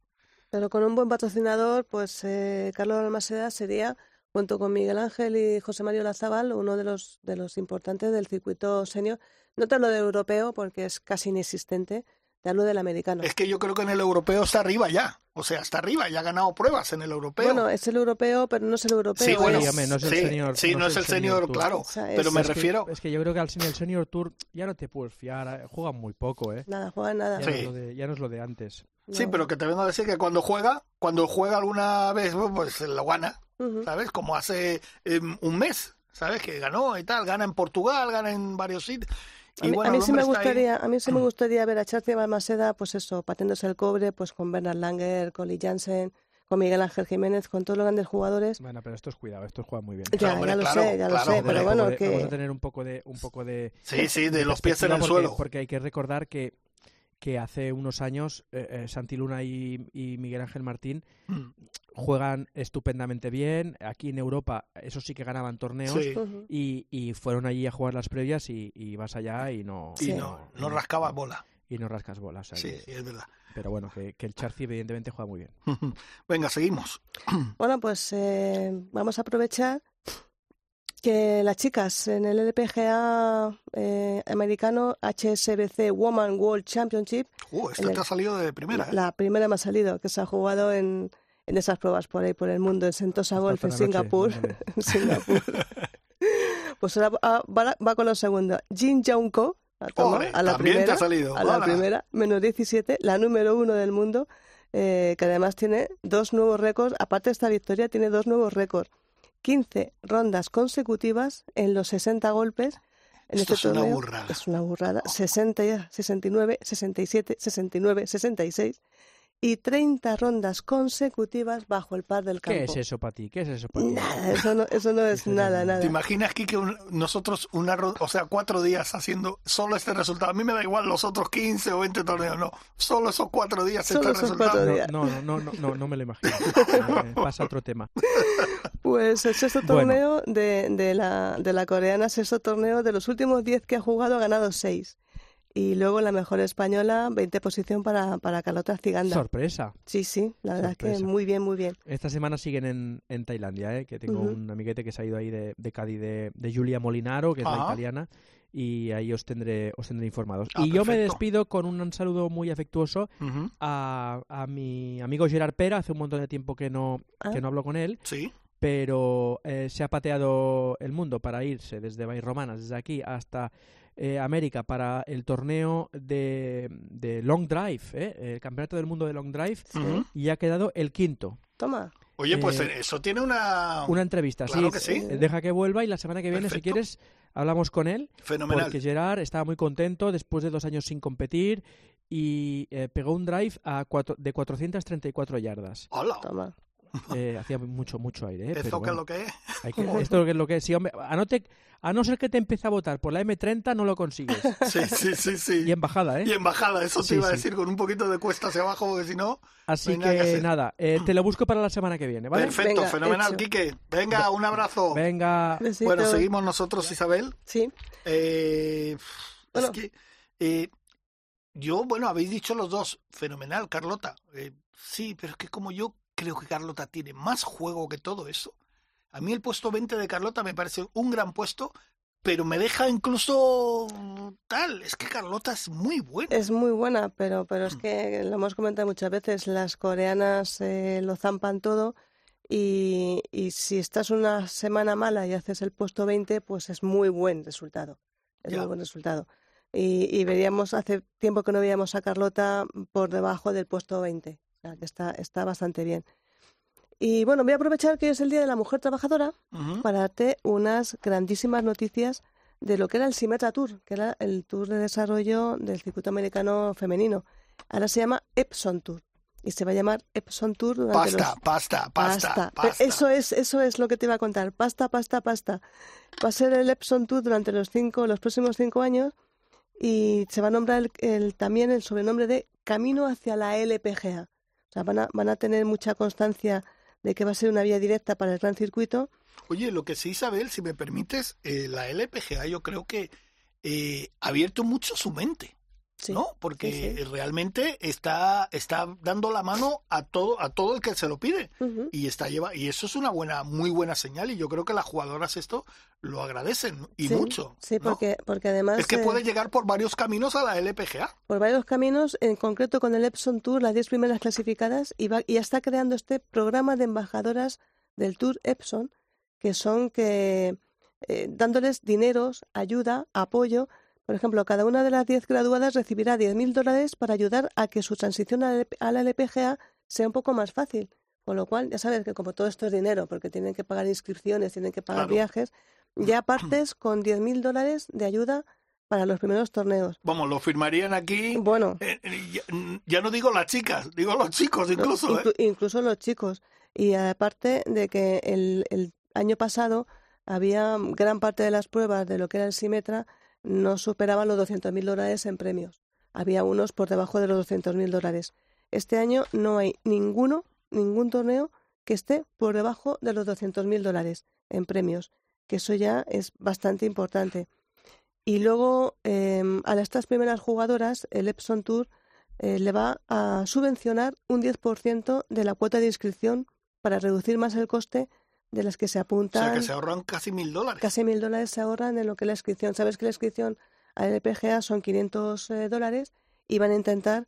Pero con un buen patrocinador, pues eh, Carlos Almaseda sería, junto con Miguel Ángel y José Mario Lazabal, uno de los, de los importantes del circuito senior. No te hablo de europeo porque es casi inexistente, te hablo del americano. Es que yo creo que en el europeo está arriba ya. O sea, está arriba, ya ha ganado pruebas en el europeo. Bueno, es el europeo, pero no es el europeo. Sí, bueno, es- no es el sí, senior- sí, no, es el senior, tour. claro. O sea, pero me Es que- refiero, Es que yo creo que al en el Senior Tour ya no te puedes fiar, eh, juegan muy poco, ¿eh? Nada, juega nada. Ya, Sí. no es lo de, ya no es lo de antes. sí, pero que te vengo a decir que cuando juega, cuando juega alguna vez, pues lo gana, Ujú. ¿sabes? Como hace em, un mes, ¿sabes? Que ganó y tal, gana en Portugal, gana en varios sitios. A bueno, a mí sí me ahí. gustaría, a mí sí me gustaría ver a Charlie Balmaseda, pues eso, patiéndose el cobre, pues con Bernard Langer, con Lee Jansen, con Miguel Ángel Jiménez, con todos los grandes jugadores. Bueno, pero estos cuidado, estos juegan muy bien. Ya, lo claro, sé, ya lo sé, pero bueno, que Vamos a tener un poco de... Un poco de Sí, sí, de los pies en el porque- suelo. Porque hay que recordar que, que hace unos años eh, eh, Santi Luna y, y Miguel Ángel Martín Mm, juegan estupendamente bien. Aquí en Europa, eso sí que ganaban torneos. Sí. Y, y fueron allí a jugar las previas y, y vas allá y no... Y no, no rascaba bola. Y no rascas bolas. o sea Sí, es verdad. pero bueno, que, que el Charcy evidentemente juega muy bien. Venga, seguimos. Bueno, pues eh, vamos a aprovechar que las chicas en el LPGA eh, americano HSBC Woman World Championship, Uh, esta el- te ha salido de primera. ¿eh? la primera me ha salido, que se ha jugado en, en esas pruebas por ahí, por el mundo, en Sentosa Hasta Golf, en noche, Singapur. en Singapur. pues ahora va, va- va con los segundos. Jin Jaunko, a, toma, Ole, a la también te primera. ha salido. a la Hola. primera, menos 17, la número uno del mundo, eh, que además tiene dos nuevos récords, aparte de esta victoria, tiene dos nuevos récords. 15 rondas consecutivas en los 60 golpes. En Esto este es una torneo. burrada. Es una burrada. 60, ya, 69, 67, 69, 66 y 30 rondas consecutivas bajo el par del campo. ¿Qué es eso para ti? ¿Qué es eso para ti? Nada, eso no, eso no es nada, no- nada. ¿Te imaginas, Kike, un- nosotros, una, o sea, cuatro días haciendo solo este resultado? A mí me da igual los otros 15 o 20 torneos, no. Solo esos cuatro días Solo este esos resultado. cuatro No, días. no, no, no, no, no me lo imagino. Eh, Pasa a otro tema. Pues el sexto Bueno. torneo de, de, la, de la coreana, sexto torneo de los últimos 10 que ha jugado, ha ganado 6. Y luego la mejor española, 20 posición para, para Carlota Ciganda. Sorpresa. sí, sí, la verdad es que muy bien, muy bien. Esta semana siguen en, en Tailandia, ¿eh? que tengo un amiguete que se ha ido ahí de, de Cádiz, de, de Julia Molinaro, que es la Ajá. italiana, y ahí os tendré, os tendré informados. Ah, y yo me despido con un saludo muy afectuoso a, a mi amigo Gerard Pera, hace un montón de tiempo que no, Ah. que no hablo con él, Sí. Pero eh, se ha pateado el mundo para irse desde Romanas, desde aquí hasta eh, América para el torneo de, de Long Drive, ¿eh? el campeonato del mundo de Long Drive, y ha quedado el quinto. Toma. Oye, pues Eh, eso tiene una... Una entrevista, Claro sí. que sí. Deja que vuelva y la semana que viene, si quieres, hablamos con él. Fenomenal. Porque Gerard estaba muy contento después de dos años sin competir y eh, pegó un drive a cuatro, de 434 yardas. Hola. Toma. Eh, hacía mucho, mucho aire. ¿eh? ¿Esto qué es bueno, lo que es? hay que- esto es lo que es. Sí, hombre, a, no te- a no ser que te empiece a votar por la M30, no lo consigues. Sí, sí, sí, sí. Y en bajada, ¿eh? Y en bajada, eso te Sí, iba a decir, con un poquito de cuesta hacia abajo, porque si no... Así que que nada, eh, te lo busco para la semana que viene, ¿vale? Perfecto, Venga, fenomenal, hecho. Quique. Venga, un abrazo. Venga, Besito. Bueno, seguimos nosotros, Isabel. Sí. Eh, Bueno. Es que eh, yo, bueno, habéis dicho los dos, fenomenal, Carlota. Eh, sí, pero es que como yo creo que Carlota tiene más juego que todo eso, a mí el puesto 20 de Carlota me parece un gran puesto, pero me deja incluso tal. Es que Carlota es muy buena. Es muy buena, pero, pero Mm. es que lo hemos comentado muchas veces, las coreanas eh, lo zampan todo y, y si estás una semana mala y haces el puesto 20, pues es muy buen resultado. Es Ya. muy buen resultado. Y, y veríamos, hace tiempo que no veíamos a Carlota por debajo del puesto 20. Sea, que está, está bastante bien. Y bueno, voy a aprovechar que es el Día de la Mujer Trabajadora para darte unas grandísimas noticias de lo que era el Symetra Tour, que era el tour de desarrollo del circuito americano femenino. Ahora se llama Epson Tour y se va a llamar Epson Tour durante Pasta, los pasta, pasta, pasta. Eso es, eso es lo que te iba a contar. Pasta, pasta, pasta. Va a ser el Epson Tour durante los cinco, los próximos cinco años y se va a nombrar el- el- también el sobrenombre de Camino hacia la LPGA. Van a, van a tener mucha constancia de que va a ser una vía directa para el gran circuito. Oye, lo que sí, Isabel, si me permites, eh, la LPGA yo creo que eh, ha abierto mucho su mente. Sí. ¿no? Porque sí, sí. realmente está, está dando la mano a todo, a todo el que se lo pide. Y está lleva, y eso es una buena, muy buena señal, y yo creo que las jugadoras esto lo agradecen, y mucho. Sí, ¿no? porque, porque además Es que eh, puede llegar por varios caminos a la LPGA. por varios caminos, en concreto con el Epson Tour, las 10 primeras clasificadas, y, va, y ya está creando este programa de embajadoras del Tour Epson, que son que eh, dándoles dineros, ayuda, apoyo. Por ejemplo, cada una de las 10 graduadas recibirá 10.000 dólares para ayudar a que su transición a la LP a la LPGA sea un poco más fácil. Con lo cual, ya sabes que como todo esto es dinero, porque tienen que pagar inscripciones, tienen que pagar Claro. viajes, ya partes con 10.000 dólares de ayuda para los primeros torneos. Vamos, lo firmarían aquí. Bueno, eh, eh, ya, ya no digo las chicas, digo los chicos incluso. ¿eh? Inclu- incluso los chicos. Y aparte de que el, el año pasado había gran parte de las pruebas de lo que era el Simetra no superaban los 200.000 dólares en premios. Había unos por debajo de los 200.000 dólares. Este año no hay ninguno, ningún torneo que esté por debajo de los 200.000 dólares en premios, que eso ya es bastante importante. Y luego eh, a estas primeras jugadoras, el Epson Tour eh, le va a subvencionar un 10% de la cuota de inscripción para reducir más el coste de las que se O apuntan. sea, que se ahorran casi mil dólares. Casi mil dólares se ahorran en lo que es la inscripción. Sabes que la inscripción a LPGA son 500 eh, dólares y van a intentar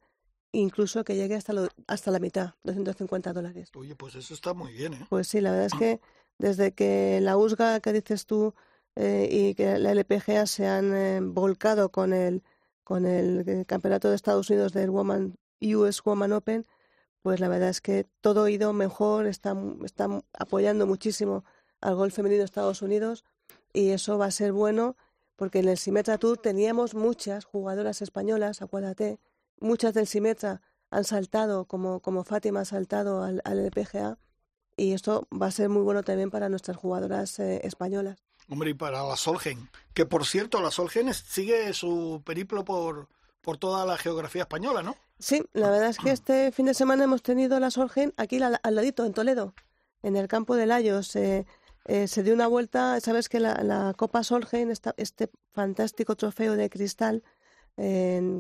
incluso que llegue hasta, lo- hasta la mitad, 250 dólares. Oye, pues eso está muy bien, ¿eh? Pues sí, la verdad es que desde que la USGA que dices tú eh, y que la LPGA se han eh, volcado con el, con el eh, campeonato de Estados Unidos del Woman, US Woman Open, pues la verdad es que todo ha ido mejor, están, están apoyando muchísimo al golf femenino de Estados Unidos y eso va a ser bueno porque en el Simetra Tour teníamos muchas jugadoras españolas, acuérdate, muchas del Simetra han saltado, como, como Fátima ha saltado al, al LPGA, y esto va a ser muy bueno también para nuestras jugadoras eh, españolas. Hombre, y para la Solgen. Que por cierto, la Solgen sigue su periplo por, por toda la geografía española, ¿no? Sí, la verdad es que este fin de semana hemos tenido la Sorgen aquí al, al ladito, en Toledo, en el campo de Layos. Eh, eh, se dio una vuelta, sabes que la, Copa Solgen, esta- este fantástico trofeo de cristal,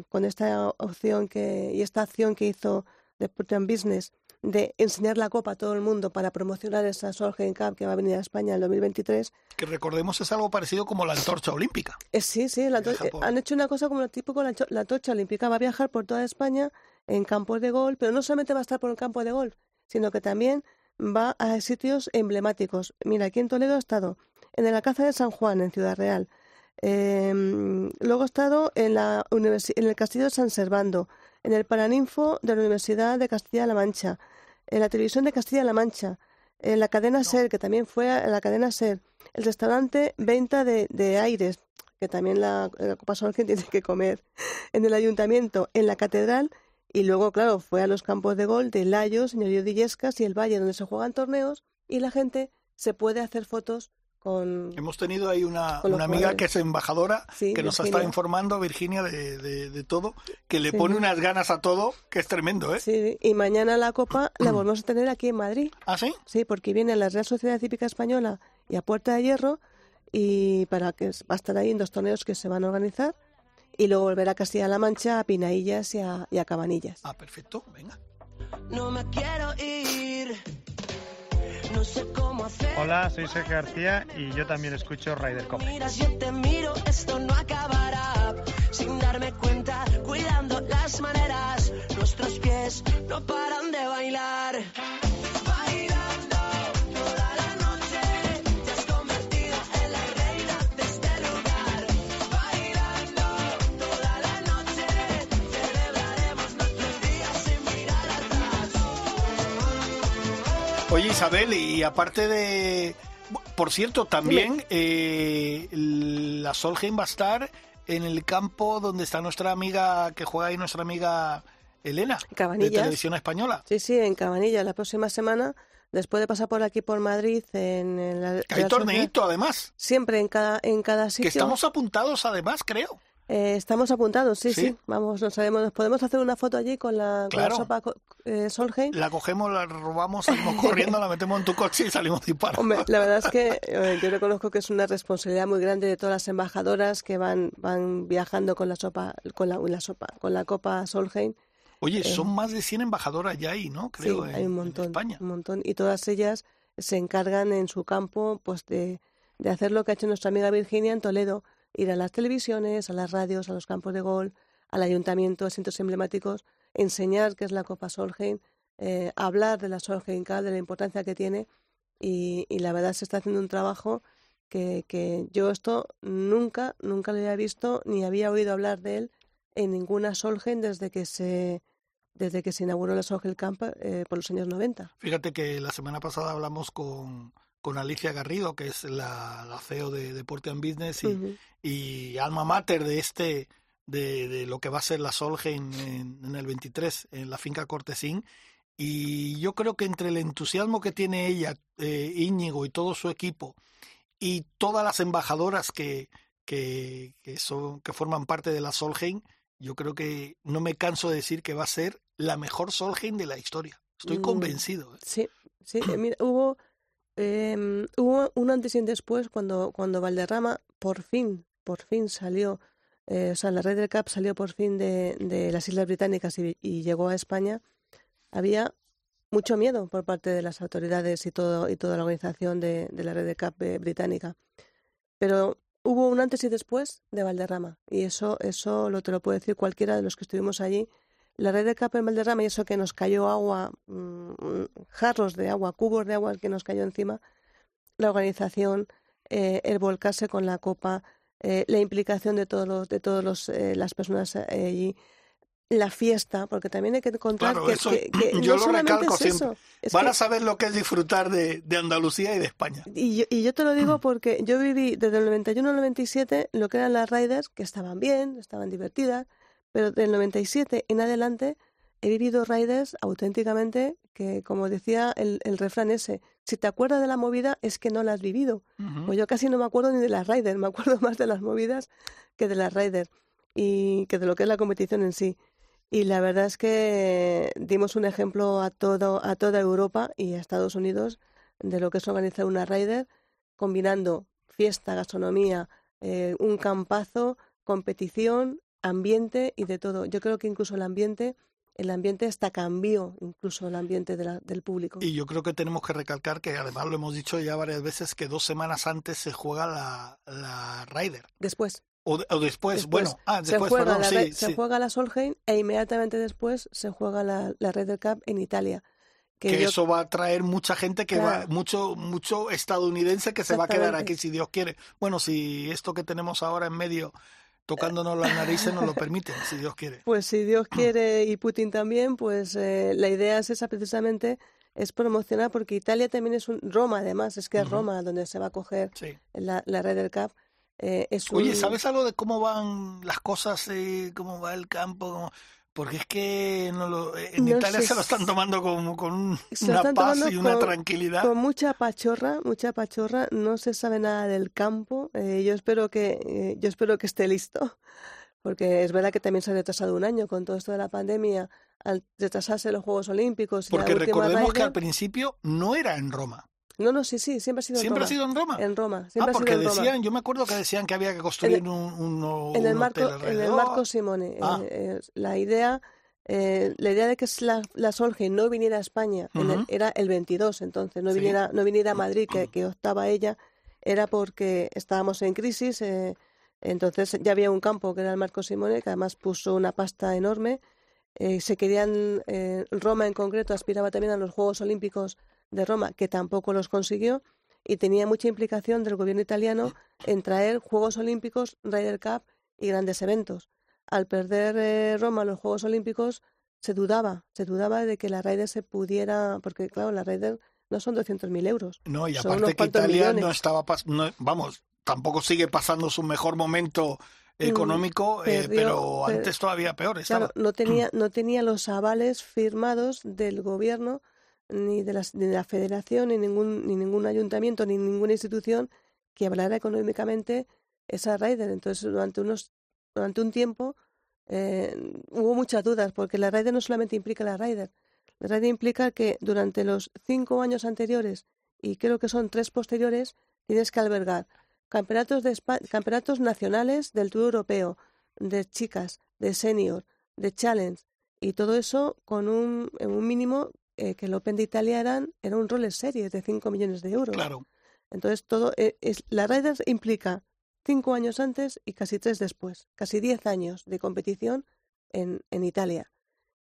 con esta opción que, y esta acción que hizo de Putin Business de enseñar la copa a todo el mundo para promocionar esa Solgen Cup que va a venir a España en 2023. Que recordemos es algo parecido como la antorcha olímpica. Eh, sí, sí, la eh, por- han hecho una cosa como lo típico, la, la tocha olímpica va a viajar por toda España en campos de golf, pero no solamente va a estar por el campo de golf, sino que también va a sitios emblemáticos. Mira, aquí en Toledo ha estado en el Alcázar de San Juan, en Ciudad Real, Em, luego he estado en, la en el Castillo de San Servando, en el Paraninfo de la Universidad de Castilla-La Mancha, en la televisión de Castilla-La Mancha, en la cadena SER, que también fue a la cadena SER, el restaurante Venta de, de Aires, que también la, la Copa tiene que comer, en el ayuntamiento, en la catedral, y luego, claro, fue a los campos de gol de Layo, Señorío de Illescas y el Valle, donde se juegan torneos, y la gente se puede hacer fotos con... Hemos tenido ahí una, una amiga que es embajadora, que nos ha estado informando, Virginia, de, de, todo, que le pone unas ganas a todo, que es tremendo, ¿eh? Sí, y mañana la Copa la volvemos a tener aquí en Madrid. ¿Ah, sí? Sí, porque viene la Real Sociedad Cívica Española y a Puerta de Hierro, y para que va a estar ahí en dos torneos que se van a organizar, y luego volver a Castilla-La Mancha, a Pinaillas y a, y a Cabanillas. Ah, perfecto, venga. No me quiero ir Hola, soy Sergio García y yo también escucho Ryder Cup. Miras, yo te miro, esto no acabará. Sin darme cuenta, cuidando las maneras, nuestros pies no paran de bailar. Oye Isabel, y aparte de... Por cierto, también eh, la Solheim va a estar en el campo donde está nuestra amiga, que juega ahí nuestra amiga Elena, de Televisión Española. Sí, sí, en Cabanilla, la próxima semana, después de pasar por aquí por Madrid, en, el... Hay torneito, además. Siempre en cada, en cada sitio. Que estamos apuntados, además, creo. Eh, estamos apuntados, sí, sí, Vamos, no sabemos. Nos podemos hacer una foto allí con la, sopa eh, Solheim. La cogemos, la robamos, salimos corriendo, la metemos en tu coche y salimos disparando. Hombre, la verdad es que eh, yo reconozco que es una responsabilidad muy grande de todas las embajadoras que van, van viajando con la sopa, con la, la sopa, con la copa Solheim. Oye, eh, son más de 100 embajadoras ya ahí, ¿no? Creo, sí, hay un montón, en España. un montón. Y todas ellas se encargan en su campo, pues de, de hacer lo que ha hecho nuestra amiga Virginia en Toledo ir a las televisiones, a las radios, a los campos de gol, al ayuntamiento, a asientos emblemáticos, enseñar qué es la Copa Solheim, eh, hablar de la Solheim Cup, de la importancia que tiene y, la verdad se está haciendo un trabajo que, que, yo esto nunca, nunca lo había visto ni había oído hablar de él en ninguna Solheim desde que se desde que se inauguró la Solheim Camp eh, por los años 90. Fíjate que la semana pasada hablamos con con Alicia Garrido, que es la, la CEO de Deporte and Business y, alma mater de este de, lo que va a ser la Solheim en, el 23 en la finca Cortesín. Y yo creo que entre el entusiasmo que tiene ella, eh, Íñigo y todo su equipo, y todas las embajadoras que, que, son, que forman parte de la Solheim, yo creo que no me canso de decir que va a ser la mejor Solheim de la historia. Estoy mm, convencido. ¿eh? Sí, sí. Mira, hubo eh, hubo un antes y un después cuando, cuando Valderrama por fin, por fin salió, eh, o sea, la red del CAP salió por fin de, de las Islas Británicas y, llegó a España. Había mucho miedo por parte de las autoridades y todo y toda la organización de, la red de CAP eh, británica. Pero hubo un antes y después de Valderrama y eso eso lo te lo puede decir cualquiera de los que estuvimos allí la red de capa en Valderrama y eso que nos cayó agua, mm, jarros de agua, cubos de agua que nos cayó encima, la organización, eh, el volcarse con la copa, eh, la implicación de todos los, de todos eh, las personas allí, la fiesta, porque también hay que contar que, yo lo recalco siempre. Van a saber lo que es disfrutar de, de Andalucía y de España. Y yo, y yo, te lo digo porque yo viví desde el 91 al 97 lo que eran las riders, que estaban bien, estaban divertidas, pero del 97 en adelante he vivido riders auténticamente que, como decía el, el, refrán ese, si te acuerdas de la movida es que no la has vivido. Pues yo casi no me acuerdo ni de las riders, me acuerdo más de las movidas que de las riders y que de lo que es la competición en sí. Y la verdad es que dimos un ejemplo a, todo, a toda Europa y a Estados Unidos de lo que es organizar una rider combinando fiesta, gastronomía, eh, un campazo, competición ambiente y de todo. Yo creo que incluso el ambiente, el ambiente hasta cambió, incluso el ambiente del público. Y yo creo que tenemos que recalcar que además lo hemos dicho ya varias veces que dos semanas antes se juega la, la Ryder. Después. O, después, bueno, ah, después, se juega, la, se juega la Solheim e inmediatamente después se juega la, la Ryder Cup en Italia. que, yo- eso va a traer mucha gente que va, mucho, mucho estadounidense que se va a quedar aquí si Dios quiere. Bueno, si esto que tenemos ahora en medio tocándonos las narices nos lo permiten, si Dios quiere. Pues si Dios quiere y Putin también, pues eh, la idea es esa precisamente, es promocionar, porque Italia también es un, Roma además, es que es. Roma donde se va a coger Sí. la, la Ryder Cup. eh, es Oye, un- ¿sabes algo de cómo van las cosas, eh, cómo va el campo? Cómo- Porque es que no lo- eh, en No Italia sé se lo están tomando con, con una paz y una con- tranquilidad. Con mucha pachorra, mucha pachorra, no se sabe nada del campo. eh, yo espero que eh, yo espero que esté listo, porque es verdad que también se ha retrasado un año con todo esto de la pandemia, al retrasarse los Juegos Olímpicos y Porque la recordemos que al principio no era en Roma. No, no, sí, sí, siempre ha sido en ¿Siempre ha Roma. sido en Roma? En Roma, Ah, siempre ha porque sido en Roma. decían, yo me acuerdo que decían que había que construir En el- un, uno- en el un marco, hotel en el marco Simone. Ah. eh, eh, la idea, eh, la idea de que la, la Solheim no viniera a España en el- era el 22, entonces no Sí. viniera, no viniera a Madrid, que, que optaba ella, era porque estábamos en crisis. eh, entonces ya había un campo que era el Marco Simone, que además puso una pasta enorme. eh, se querían, eh, Roma en concreto aspiraba también a los Juegos Olímpicos de Roma, que tampoco los consiguió, y tenía mucha implicación del gobierno italiano en traer Juegos Olímpicos, Ryder Cup y grandes eventos. Al perder eh, Roma los Juegos Olímpicos, se dudaba, se dudaba de que la Ryder se pudiera, porque claro, la Ryder no son 200.000 euros. No, y aparte que Italia no estaba, pas- no- vamos, tampoco sigue pasando su mejor momento económico, eh, perdió- pero per- antes todavía peor estaba. Claro, no tenía, no tenía los avales firmados del gobierno, ni de, ni de la federación, ni ningún, ni ningún ayuntamiento, ni ninguna institución que hablara económicamente esa Ryder. Entonces, durante, unos, durante un tiempo eh, hubo muchas dudas, porque la Ryder no solamente implica la Ryder. La Ryder implica que durante los cinco años anteriores, y creo que son tres posteriores, tienes que albergar campeonatos, de campeonatos nacionales del Tour Europeo, de chicas, de senior, de challenge, y todo eso con un, en un mínimo eh, que el Open de Italia eran, era un Rolex Series de 5 millones de euros. Claro. Entonces, todo eh, es, la Raiders implica cinco años antes y casi tres después, casi diez años de competición en, en Italia.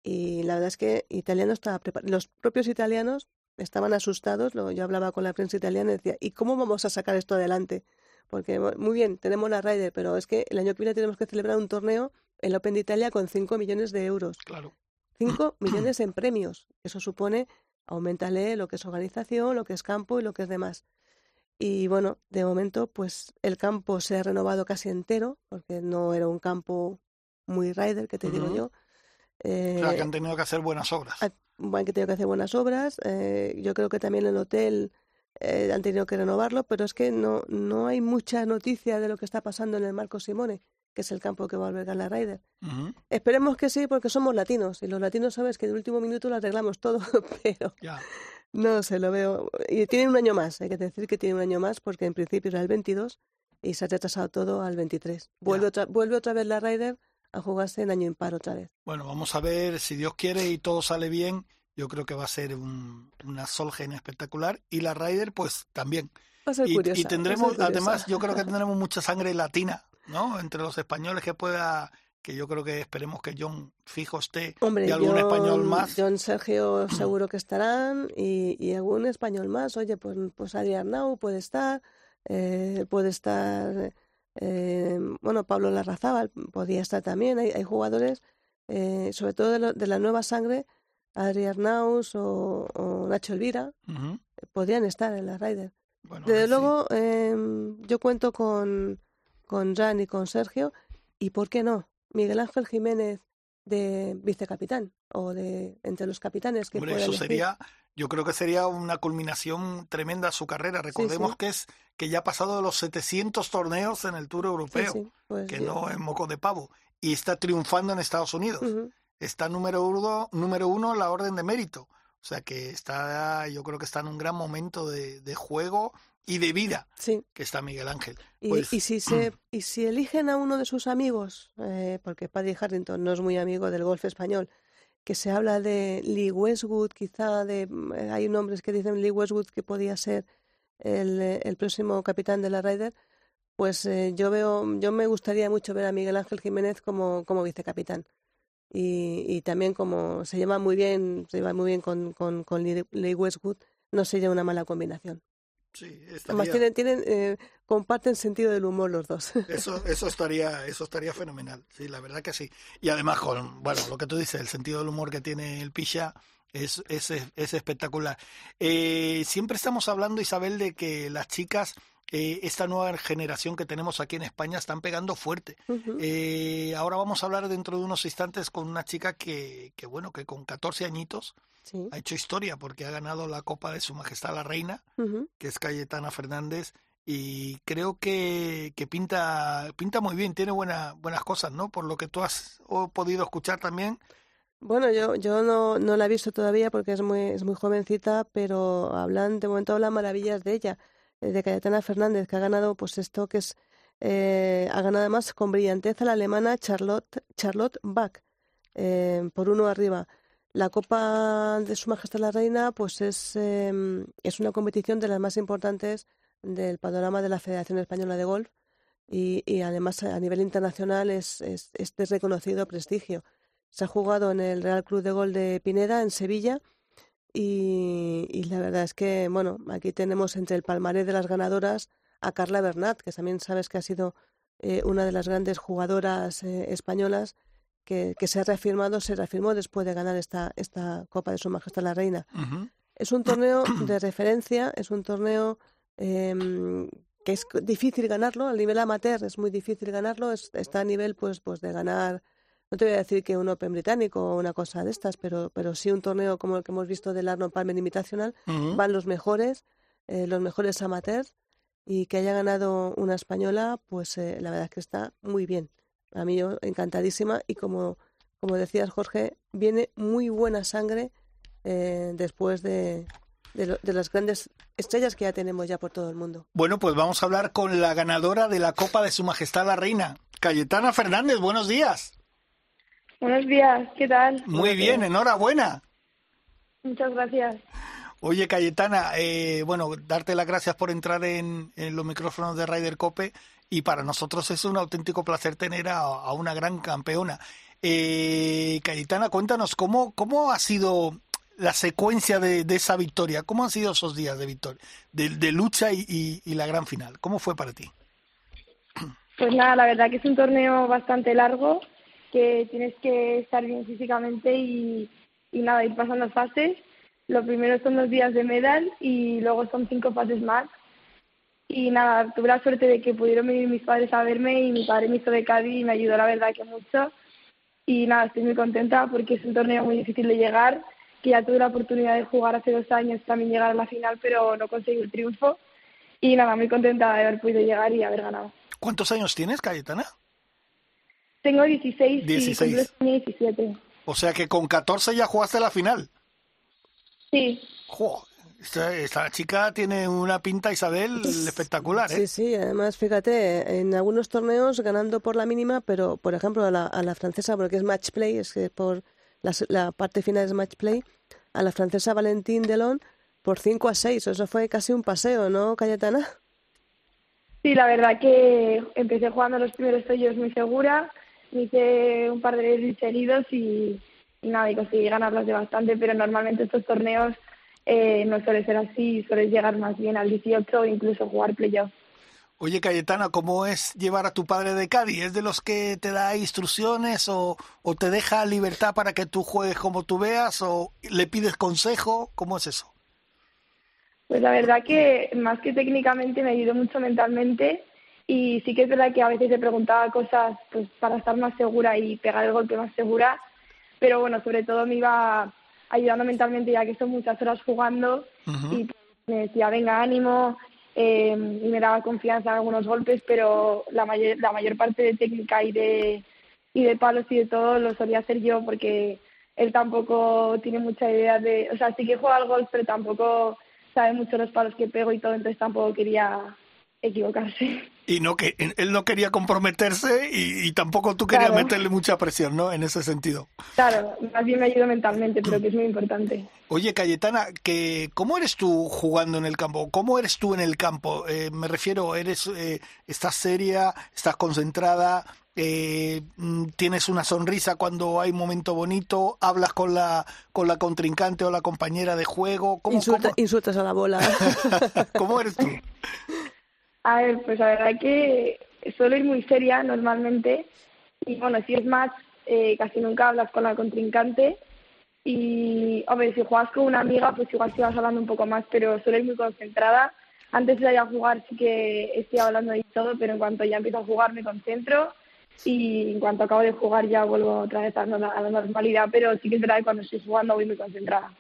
Y la verdad es que Italia no estaba preparado. Los propios italianos estaban asustados. Lo- yo hablaba con la prensa italiana y decía, ¿y cómo vamos a sacar esto adelante? Porque, mu- muy bien, tenemos la Ryder, pero es que el año que viene tenemos que celebrar un torneo, el Open de Italia, con 5 millones de euros. Claro. 5 millones en premios. Eso supone, aumentale lo que es organización, lo que es campo y lo que es demás. Y bueno, de momento, pues el campo se ha renovado casi entero, porque no era un campo muy rider, que te digo yo. O sea, que Eh, han tenido que hacer buenas obras. ha- han tenido que hacer buenas obras. eh, yo creo que también el hotel eh, han tenido que renovarlo, pero es que no, no hay mucha noticia de lo que está pasando en el Marco Simone, que es el campo que va a albergar la Ryder. Esperemos que sí, porque somos latinos y los latinos sabes que de último minuto lo arreglamos todo, pero no se lo veo. Y tienen un año más, hay que decir que tiene un año más porque en principio era el 22 y se ha retrasado todo al 23. Vuelve, otra, vuelve otra vez la Ryder a jugarse en año impar otra vez. Bueno, vamos a ver si Dios quiere y todo sale bien. Yo creo que va a ser un- una Solgen espectacular. Y la Ryder, pues también. Va a ser Y, curiosa. y va a tendremos, ser además, yo creo que tendremos mucha sangre latina, ¿no? Entre los españoles que pueda, que yo creo que esperemos que John fijo esté Hombre, y algún español más. John Sergio seguro que estarán y, y algún español más. Oye, pues, pues Adrián Nau puede estar, eh, puede estar, eh, bueno, Pablo Larrazábal podría estar también. Hay, hay jugadores, eh, sobre todo de, lo- de la nueva sangre, Adrián Naus o, o Nacho Elvira, Ujú. podrían estar en la Ryder. Bueno, Desde luego, em, yo cuento con, con Jan y con Sergio, y ¿por qué no? Miguel Ángel Jiménez de vicecapitán o de entre los capitanes que Hombre, eso elegir. sería, yo creo que sería una culminación tremenda a su carrera. Recordemos sí. que es que ya ha pasado de los 700 torneos en el Tour Europeo, sí, pues que no es moco de pavo, y está triunfando en Estados Unidos. Está número uno, número uno en la orden de mérito. O sea que está, yo creo que está en un gran momento de, de juego y de vida Sí, que está Miguel Ángel. y, Pues- y si se y si eligen a uno de sus amigos, eh, porque Paddy Harrington no es muy amigo del golf español, que se habla de Lee Westwood, quizá de eh, hay nombres que dicen Lee Westwood que podía ser el, eh, el próximo capitán de la Ryder, pues eh, yo veo, yo me gustaría mucho ver a Miguel Ángel Jiménez como, como vicecapitán. y, también como se lleva muy bien, se lleva muy bien con, con, con Lee Westwood, no sería una mala combinación. Sí, Además tienen, tienen eh, comparten sentido del humor los dos. Eso, eso estaría, eso estaría fenomenal. Sí, la verdad que sí. Y además con, bueno, lo que tú dices, el sentido del humor que tiene el Pisha es, es, es espectacular. Eh, siempre estamos hablando, Isabel, de que las chicas eh, esta nueva generación que tenemos aquí en España están pegando fuerte. eh, ahora vamos a hablar dentro de unos instantes con una chica que, que bueno, que con 14 añitos Sí. ha hecho historia porque ha ganado la Copa de Su Majestad la Reina, que es Cayetana Fernández, y creo que, que pinta, pinta muy bien, tiene buena, buenas cosas, ¿no? Por lo que tú has podido escuchar también. Bueno, yo, yo no, no la he visto todavía porque es muy, es muy jovencita, pero hablan, de momento hablan maravillas de ella, de Cayetana Fernández, que ha ganado pues esto que es, eh, ha ganado además con brillanteza la alemana Charlotte, Charlotte Bach, eh, por uno arriba. La Copa de Su Majestad la Reina, pues es, eh, es una competición de las más importantes del panorama de la Federación Española de Golf y, y además a nivel internacional es, es, es de reconocido prestigio. Se ha jugado en el Real Club de Gol de Pineda, en Sevilla, y, y la verdad es que, bueno, aquí tenemos entre el palmarés de las ganadoras a Carla Bernat, que también sabes que ha sido eh, una de las grandes jugadoras eh, españolas que, que se ha reafirmado, se reafirmó después de ganar esta, esta Copa de Su Majestad la Reina. Es un torneo de referencia, es un torneo em, que es difícil ganarlo, al nivel amateur es muy difícil ganarlo, es- está a nivel pues, pues de ganar, no te voy a decir que un Open británico o una cosa de estas, pero, pero sí un torneo como el que hemos visto del Arnold Palmer Invitational, van los mejores, eh, los mejores amateurs, y que haya ganado una española, pues eh, la verdad es que está muy bien. A mí yo encantadísima y como, como decías Jorge, viene muy buena sangre eh, después de, de, lo- de las grandes estrellas que ya tenemos ya por todo el mundo. Bueno, pues vamos a hablar con la ganadora de la Copa de Su Majestad la Reina, Cayetana Fernández. Buenos días. Buenos días, ¿qué tal? Muy bien, enhorabuena. Muchas gracias. Oye, Cayetana, eh, bueno, darte las gracias por entrar en, en los micrófonos de Ryder Cope y para nosotros es un auténtico placer tener a, a una gran campeona. Eh, Cayetana, cuéntanos, ¿cómo, ¿cómo ha sido la secuencia de, de esa victoria? ¿Cómo han sido esos días de victoria, de, de lucha y, y- y la gran final? ¿Cómo fue para ti? Pues nada, la verdad que es un torneo bastante largo, que tienes que estar bien físicamente y, y nada, ir pasando fases. Lo primero son dos días de medal y luego son cinco fases más. Y nada, tuve la suerte de que pudieron venir mis padres a verme y mi padre me hizo de Cádiz y me ayudó la verdad que mucho. Y nada, estoy muy contenta porque es un torneo muy difícil de llegar, que ya tuve la oportunidad de jugar hace dos años también llegar a la final, pero no conseguí el triunfo. Y nada, muy contenta de haber podido llegar y haber ganado. ¿Cuántos años tienes, Cayetana? Tengo 16, 16. y cumplo este año 17. O sea que con 14 ya jugaste la final. Sí, esta, esta chica tiene una pinta, Isabel, espectacular, ¿eh? Sí, sí, además fíjate, en algunos torneos ganando por la mínima, pero por ejemplo a la, a la francesa, porque es match play, es que por la, la parte final es match play, a la francesa Valentín Delon por 5 a 6, eso fue casi un paseo, ¿no, Cayetana? sí, la verdad que empecé jugando los primeros hoyos muy segura, me hice un par de leads heridos y, y nada, y conseguí ganarlos de bastante, pero normalmente estos torneos eh, no suele ser así, sueles llegar más bien al 18 o incluso jugar playoff. Oye, Cayetana, ¿cómo es llevar a tu padre de Cádiz? ¿Es de los que te da instrucciones o, o te deja libertad para que tú juegues como tú veas o le pides consejo? ¿Cómo es eso? Pues la verdad que más que técnicamente me ayudó mucho mentalmente y sí que es verdad que a veces le preguntaba cosas pues para estar más segura y pegar el golpe más segura, pero bueno, sobre todo me iba ayudando mentalmente ya que son muchas horas jugando. Y me decía venga ánimo eh, y me daba confianza en algunos golpes, pero la mayor, la mayor parte de técnica y de y de palos y de todo lo solía hacer yo porque él tampoco tiene mucha idea de, o sea, sí que juega al golf, pero tampoco sabe mucho los palos que pego y todo, entonces tampoco quería equivocarse. Y no que él no quería comprometerse y, y tampoco tú querías Claro. meterle mucha presión, ¿no? En ese sentido. Claro, más bien me ayuda mentalmente, pero que es muy importante. Oye, Cayetana, que ¿cómo eres tú jugando en el campo? ¿Cómo eres tú en el campo? Eh, me refiero, eres, eh, estás seria, estás concentrada, eh, mm, tienes una sonrisa cuando hay un momento bonito, hablas con la con la contrincante o la compañera de juego. ¿Cómo, Insultas a la bola. ¿Cómo eres tú? A ver, pues la verdad que suelo ir muy seria normalmente y bueno, si es más, eh, casi nunca hablas con la contrincante y, hombre, si juegas con una amiga, pues igual si vas hablando un poco más, pero suelo ir muy concentrada. Antes de ir a jugar sí que estoy hablando de todo, pero en cuanto ya empiezo a jugar me concentro y en cuanto acabo de jugar ya vuelvo otra vez a la normalidad, pero sí que es verdad que cuando estoy jugando voy muy concentrada.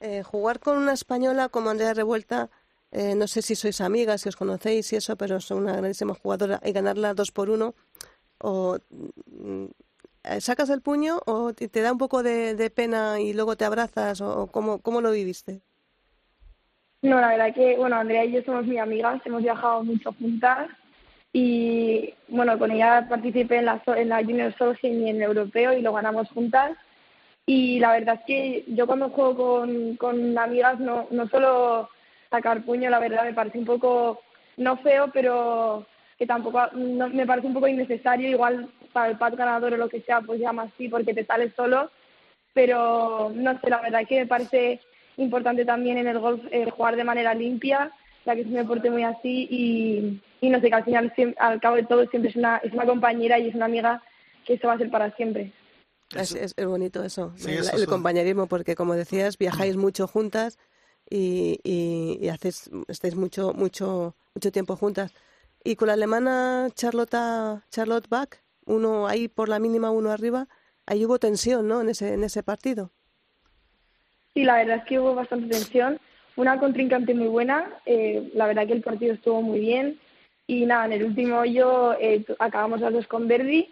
Eh, jugar con una española como Andrea Revuelta, eh, no sé si sois amigas, si os conocéis y eso, pero son una grandísima jugadora y ganarla dos por uno, o mm, sacas el puño o te da un poco de, pena y luego te abrazas, o cómo, cómo lo viviste. No, la verdad que, bueno, Andrea y yo somos muy amigas, hemos viajado mucho juntas y bueno, con ella participé en la, en la Junior Solheim y en el Europeo y lo ganamos juntas. Y la verdad es que yo cuando juego con, con amigas no, no solo sacar puño, la verdad me parece un poco, no feo, pero que tampoco no, me parece un poco innecesario, igual para el pad ganador o lo que sea, pues llama así porque te sales solo, pero no sé, la verdad que me parece importante también en el golf eh, jugar de manera limpia ya que es un deporte muy así y, y no sé, que al final, al cabo de todo, siempre es una, es una compañera y es una amiga que eso va a ser para siempre. Es, es, bonito eso, el, compañerismo, porque como decías, viajáis mucho juntas y, y, haces, estáis mucho, mucho, mucho tiempo juntas. Y con la alemana Charlotte, Charlotte Bach, uno ahí por la mínima, uno arriba, ahí hubo tensión, ¿no? En ese, en ese partido. Sí, la verdad es que hubo bastante tensión una contrincante muy buena. Eh, la verdad que el partido estuvo muy bien. Y nada, en el último hoyo eh, acabamos los dos con Verdi.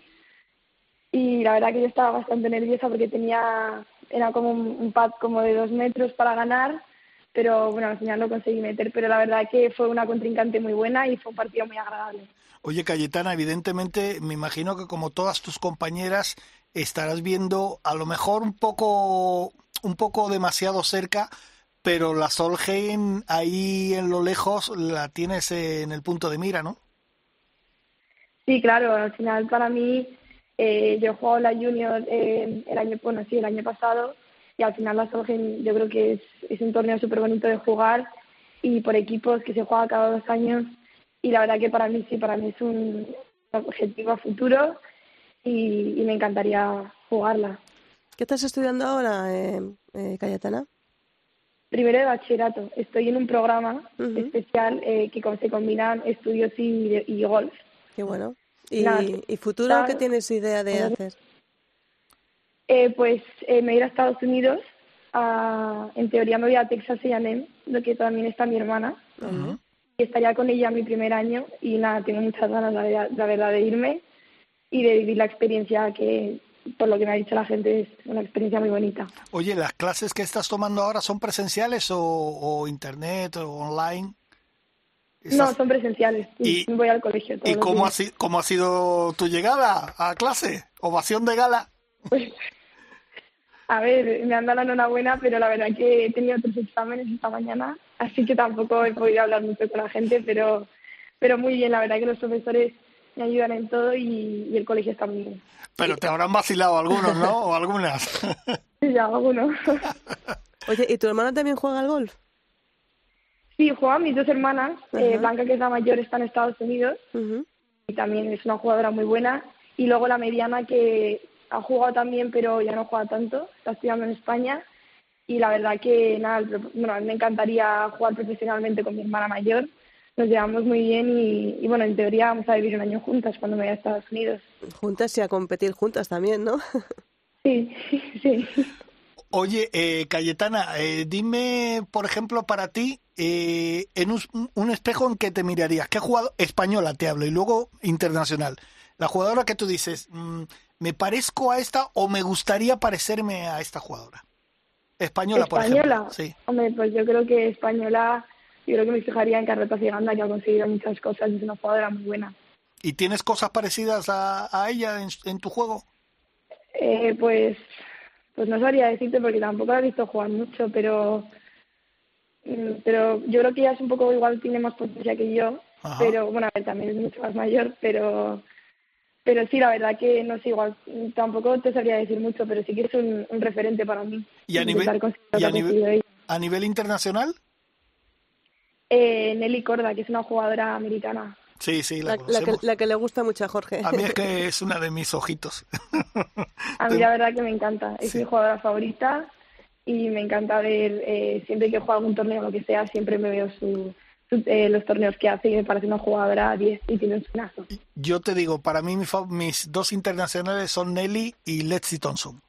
Y la verdad que yo estaba bastante nerviosa porque tenía, era como un, pad como de dos metros para ganar. Pero bueno, al final lo conseguí meter. Pero la verdad que fue una contrincante muy buena y fue un partido muy agradable. Oye, Cayetana, evidentemente me imagino que como todas tus compañeras estarás viendo a lo mejor un poco un poco demasiado cerca pero la Solheim ahí en lo lejos la tienes en el punto de mira, ¿no? Sí, claro, al final para mí eh, yo juego la Junior eh, el año, bueno, sí, el año pasado y al final la Solheim yo creo que es, es un torneo súper bonito de jugar y por equipos que se juega cada dos años y la verdad que para mí sí, para mí es un objetivo a futuro y, me encantaría jugarla. ¿Qué estás estudiando ahora, eh, eh Cayetana? primero de bachillerato. Estoy en un programa especial eh, que se combinan estudios y, golf. Qué bueno. ¿Y, ¿y futuro qué tienes idea de hacer? Eh, pues eh, me iré a Estados Unidos. en teoría me voy a Texas A&M, lo que también está mi hermana. Y estaría con ella mi primer año y nada, tengo muchas ganas, la verdad, de irme y de vivir la experiencia que, por lo que me ha dicho la gente, es una experiencia muy bonita. Oye, ¿las clases que estás tomando ahora son presenciales o, internet o online? No, son presenciales. Y, voy al colegio. ¿Y cómo ha, cómo ha sido tu llegada a clase? ¿Ovación de gala? Pues, a ver, me han dado la enhorabuena, pero la verdad que he tenido otros exámenes esta mañana, así que tampoco he podido hablar mucho con la gente, pero, pero muy bien, la verdad que los profesores me ayudan en todo y, el colegio está muy bien. Pero te habrán vacilado algunos, ¿no? o algunas. sí, algunos. Oye, ¿y tu hermana también juega al golf? Sí, juegan mis dos hermanas. Eh, Blanca, que es la mayor, está en Estados Unidos y también es una jugadora muy buena. Y luego la mediana, que ha jugado también, pero ya no juega tanto, está estudiando en España. Y la verdad que, nada, bueno, me encantaría jugar profesionalmente con mi hermana mayor nos llevamos muy bien y, bueno, en teoría vamos a vivir un año juntas cuando me vaya a Estados Unidos. Juntas y a competir juntas también, ¿no? Sí, sí. Oye, eh, Cayetana, eh, dime, por ejemplo, para ti, eh, en un, espejo en que te mirarías, ¿qué jugador española te hablo y luego internacional? La jugadora que tú dices, mm, ¿me parezco a esta o me gustaría parecerme a esta jugadora? Española, por ejemplo. Sí. Hombre, pues yo creo que española yo creo que me fijaría en Carlota Ciganda, que ha conseguido muchas cosas, es una jugadora muy buena. ¿Y tienes cosas parecidas a, a ella en, tu juego? Eh, pues, pues no sabría decirte porque tampoco la he visto jugar mucho, pero mm, pero yo creo que ella es un poco igual, tiene más potencia que yo, pero bueno, a ver, también es mucho más mayor, pero pero sí, la verdad que no sé, igual tampoco te sabría decir mucho, pero sí que es un, referente para mí. ¿Y a nivel, y a nivel, a nivel internacional? Eh, Nelly Corda, que es una jugadora americana. Sí, sí, la, la, que, le gusta mucho a Jorge. A mí es que es una de mis ojitos. a mí la verdad que me encanta. Es mi jugadora favorita y me encanta ver, eh, siempre que juega algún torneo o lo que sea, siempre me veo su, eh, los torneos que hace y me parece una jugadora 10 y tiene un suenazo. Yo te digo, para mí mis, dos internacionales son Nelly y Lexi Thompson.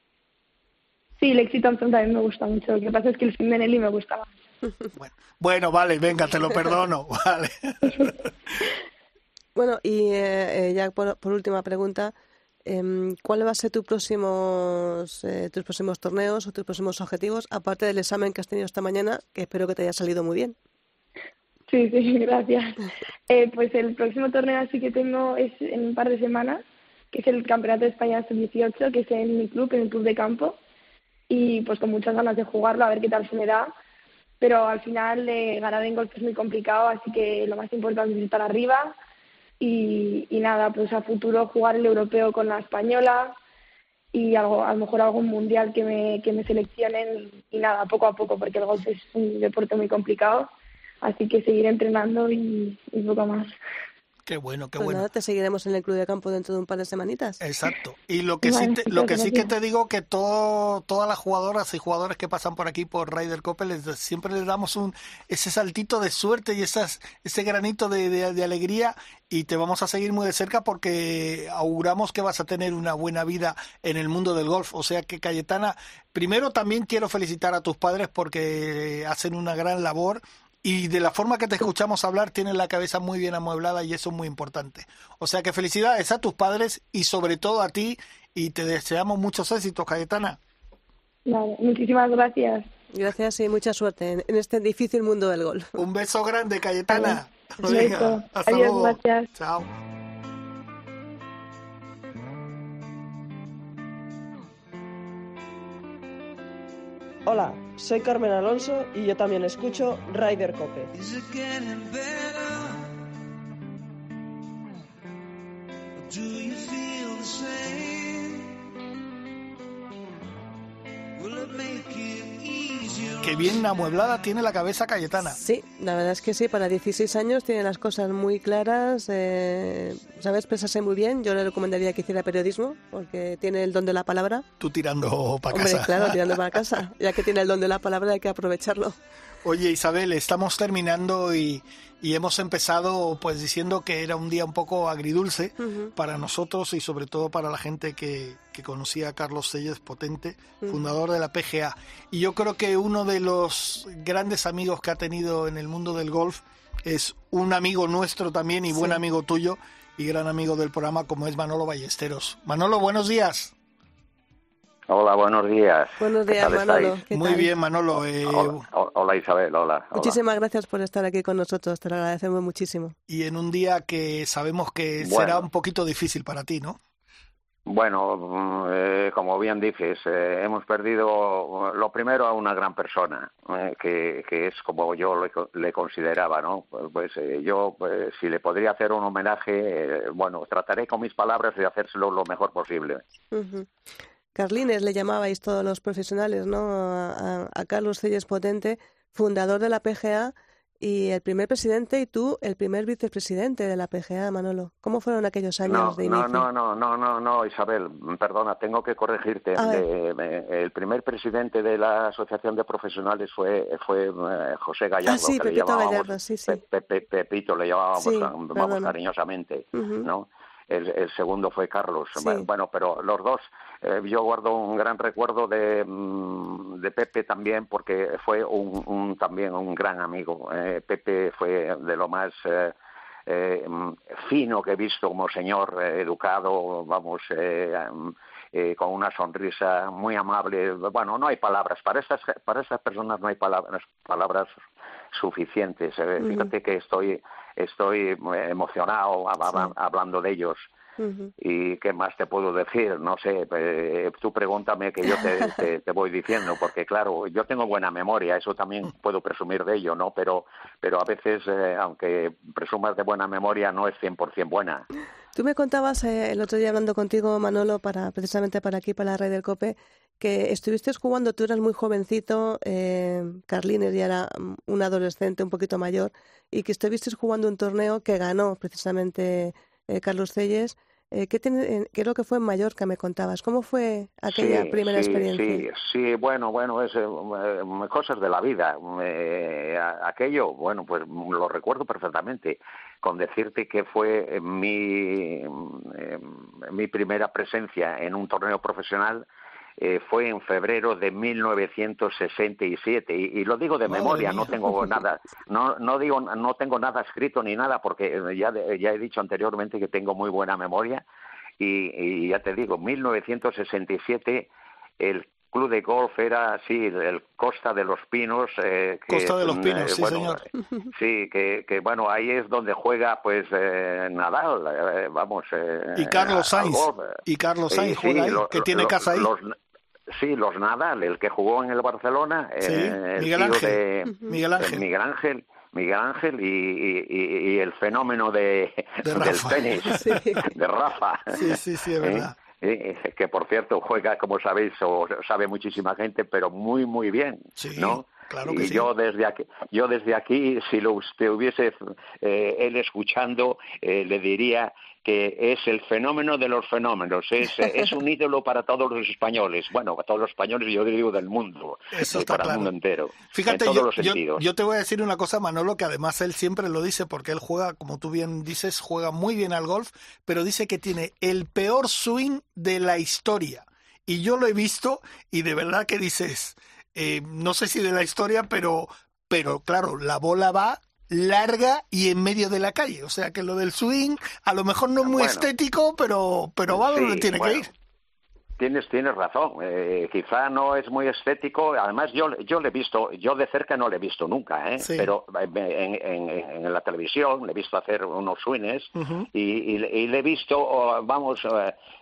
Sí, Lexi Thompson también me gusta mucho. Lo que pasa es que el fin de Nelly me gusta más. Bueno, bueno vale, venga, te lo perdono. Vale. bueno, y eh, ya por, por última pregunta, Em, ¿Cuál va a ser tus próximos, eh, tus próximos torneos o tus próximos objetivos, aparte del examen que has tenido esta mañana, que espero que te haya salido muy bien? Sí, sí, gracias. Eh, pues el próximo torneo así que tengo es en un par de semanas, que es el Campeonato de España Sub-18, que es en mi club, en el club de campo, y pues con muchas ganas de jugarlo, a ver qué tal se me da. Pero al final eh, ganar en golf es muy complicado, así que lo más importante es estar arriba, y, nada, pues a futuro jugar el europeo con la española y algo, a lo mejor algún mundial que me, que me seleccionen y nada, poco a poco, porque el golf es un deporte muy complicado, así que seguir entrenando y, y poco más. Qué bueno, qué pues bueno. te seguiremos en el club de campo dentro de un par de semanitas. Exacto. Y lo que sí, lo que sí que te digo que todo, todas las jugadoras y jugadores que pasan por aquí por Ryder Coppel siempre les damos un ese saltito de suerte y esas, ese granito de, de, alegría y te vamos a seguir muy de cerca porque auguramos que vas a tener una buena vida en el mundo del golf. O sea que Cayetana, primero también quiero felicitar a tus padres porque hacen una gran labor y de la forma que te escuchamos hablar tienes la cabeza muy bien amueblada y eso es muy importante. O sea que felicidades a tus padres y sobre todo a ti y te deseamos muchos éxitos, Cayetana. Vale, muchísimas gracias. Gracias y mucha suerte en, este difícil mundo del golf. Un beso grande, Cayetana. hasta luego. gracias. Chao. Hola, soy Carmen Alonso y yo también escucho Ryder Cope. Qué bien amueblada tiene la cabeza Cayetana. Sí, la verdad es que sí, para 16 años tiene las cosas muy claras, eh, sabe expresarse muy bien. Yo le recomendaría que hiciera periodismo, porque tiene el don de la palabra. Tú tirando para casa. claro, tirando para casa. Ya que tiene el don de la palabra hay que aprovecharlo. Oye Isabel, estamos terminando y, hemos empezado pues diciendo que era un día un poco agridulce para nosotros y sobre todo para la gente que, conocía a Carlos Selles Potente, fundador de la PGA. Y yo creo que uno de los grandes amigos que ha tenido en el mundo del golf es un amigo nuestro también y buen amigo tuyo y gran amigo del programa como es Manolo Ballesteros. Manolo, buenos días. Hola, buenos días. Buenos días, Manolo. Muy bien, Manolo. Eh, hola, Isabel, hola, Muchísimas gracias por estar aquí con nosotros, te lo agradecemos muchísimo. Y en un día que sabemos que será un poquito difícil para ti, ¿no? Bueno, eh, como bien dices, eh, hemos perdido lo primero a una gran persona, que, que, es como yo le, consideraba, ¿no? Pues, pues yo, pues, si le podría hacer un homenaje, bueno, trataré con mis palabras de hacérselo lo mejor posible. Carlines le llamabais todos los profesionales, ¿no? A, Carlos Celles Potente, fundador de la PGA y el primer presidente y tú el primer vicepresidente de la PGA, Manolo. ¿Cómo fueron aquellos años de inicio? No, no, no, no, no, Isabel, perdona, tengo que corregirte. el primer presidente de la Asociación de Profesionales fue fue eh, José Gallardo. Ah, sí, Pepito Gallardo, sí, sí. Pepito le llamábamos vamos, cariñosamente, ¿no? El, segundo fue Carlos. Bueno, pero los dos, eh, yo guardo un gran recuerdo de, mm, de Pepe también porque fue un, también un gran amigo. Eh, Pepe fue de lo más eh, mm, fino que he visto como señor, educado, vamos, con una sonrisa muy amable. Bueno, no hay palabras. Para esas, para esas personas no hay palabras, palabras suficientes. Fíjate que estoy estoy emocionado hablando de ellos. ¿Y qué más te puedo decir? No sé, eh, tú pregúntame que yo te, te, voy diciendo, porque claro, yo tengo buena memoria, eso también puedo presumir de ello, ¿no? Pero, pero a veces, eh, aunque presumas de buena memoria, no es 100% buena. Tú me contabas el otro día hablando contigo, Manolo, para precisamente para aquí, para la red del COPE, que estuviste jugando, tú eras muy jovencito, eh, Carlines ya era un adolescente un poquito mayor, y que estuviste jugando un torneo que ganó precisamente eh, Carlos Celles. Eh, ¿qué, tiene, ¿Qué es lo que fue en Mallorca, me contabas? ¿Cómo fue aquella primera experiencia? Sí, sí, bueno, bueno, es eh, cosas de la vida. aquello, bueno, pues lo recuerdo perfectamente, con decirte que fue mi, mi primera presencia en un torneo profesional eh, fue en febrero de 1967 y, y lo digo de memoria, no tengo nada, no, no digo, no tengo nada escrito ni nada porque eh, ya, ya he dicho anteriormente que tengo muy buena memoria. Y, y ya te digo, 1967 el club de golf era así el Costa de los Pinos eh, Costa de los Pinos sí señor sí que, que bueno ahí es donde juega pues eh, Nadal eh, vamos y Carlos Sainz y Carlos Sainz juega ahí, que tiene casa ahí Sí, los Nadal, el que jugó en el Barcelona, eh, Miguel, Ángel. Miguel Ángel. Miguel Ángel. Miguel Ángel y, y, el fenómeno de, del tenis, de Rafa. Sí, sí, sí, es ¿Eh? que por cierto juega, como sabéis, o sabe muchísima gente, pero muy, muy bien, ¿no? Claro que y yo desde aquí, yo desde aquí, si lo usted hubiese eh, él escuchando, eh, le diría que es el fenómeno de los fenómenos, es, es un ídolo para todos los españoles, bueno, para todos los españoles, yo digo del mundo, Eso está para el mundo entero. Fíjate, en todos yo, los sentidos. Yo, te voy a decir una cosa, Manolo, que además él siempre lo dice porque él juega, como tú bien dices, juega muy bien al golf, pero dice que tiene el peor swing de la historia. Y yo lo he visto y de verdad que dices, eh, no sé si de la historia, pero, pero claro, la bola va larga y en medio de la calle. O sea que lo del swing a lo mejor no es muy estético, pero, pero va donde tiene que ir. Tienes, tienes razón. Eh, quizá no es muy estético. Además, yo, yo le he visto, yo de cerca no le he visto nunca, ¿eh? pero en, en, en, la televisión le he visto hacer unos swings y, y, le he visto, oh, vamos,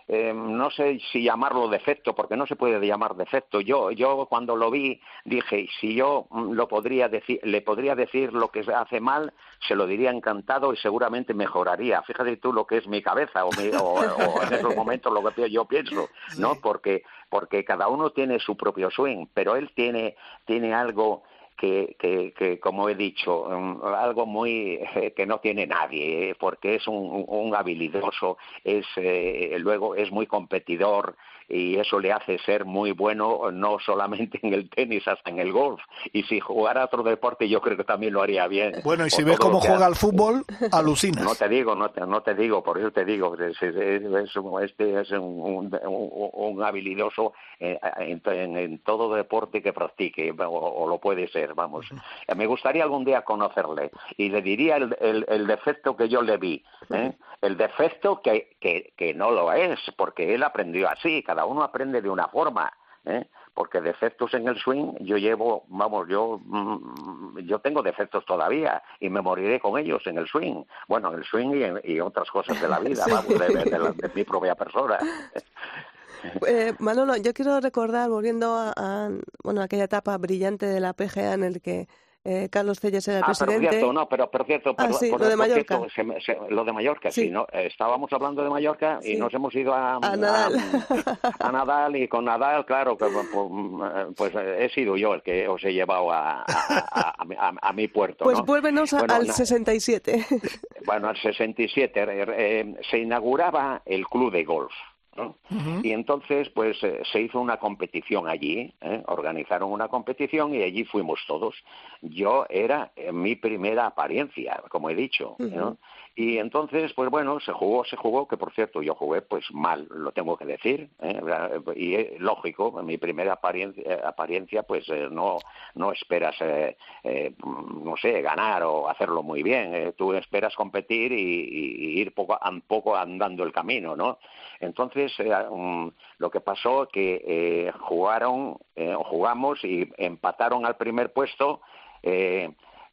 eh, no sé si llamarlo defecto, porque no se puede llamar defecto. Yo, yo cuando lo vi dije, si yo mm, lo podría decir, le podría decir lo que hace mal, se lo diría encantado y seguramente mejoraría. Fíjate tú lo que es mi cabeza o, o, en esos momentos lo que yo pienso, ¿no? Porque porque cada uno tiene su propio swing, pero él tiene tiene algo que, que, que, como he dicho, algo muy eh, que no tiene nadie, eh, porque es un, un habilidoso, es eh, luego es muy competidor, y eso le hace ser muy bueno no solamente en el tenis, hasta en el golf. Y si jugara otro deporte, yo creo que también lo haría bien. Bueno, y si ves cómo juega al fútbol, alucinas. No te digo, no te, no te digo, por eso te digo, es, este es un, un, habilidoso en, en, todo deporte que practique, o, lo puede ser, vamos. Me gustaría algún día conocerle y le diría el, el, el defecto que yo le vi. ¿eh? El defecto que, que, que no lo es, porque él aprendió así, cada uno aprende de una forma. ¿eh? porque defectos en el swing yo llevo, vamos, yo mm, yo tengo defectos todavía y me moriré con ellos en el swing. Bueno, en el swing y, y otras cosas de la vida, vamos, de, mi propia persona. Eh, Manolo, yo quiero recordar, volviendo a, a, bueno, aquella etapa brillante de la PGA en el que eh, Carlos Celles era el ah, presidente. Pero cierto, no, pero, pero cierto, ah, sí, lo de Mallorca. lo de Mallorca, sí, ¿no? Estábamos hablando de Mallorca y nos hemos ido a, a Nadal. A, Nadal y con Nadal, claro, pues, pues, he sido yo el que os he llevado a, a, mi puerto. Pues ¿no? vuélvenos bueno, al 67. Bueno, al 67 eh, eh, se inauguraba el club de golf. ¿No? Y entonces, pues eh, se hizo una competición allí, ¿eh? organizaron una competición y allí fuimos todos. Yo era eh, mi primera apariencia, como he dicho, ¿no? Y entonces, pues bueno, se jugó, se jugó, que por cierto yo jugué pues mal, lo tengo que decir, ¿eh? y lógico, mi primera apariencia, apariencia pues eh, no, no esperas, eh, eh, no sé, ganar o hacerlo muy bien, eh, tú esperas competir y, y, ir poco a poco andando el camino, ¿no? Entonces, um, lo que pasó que jugaron, jugamos y empataron al primer puesto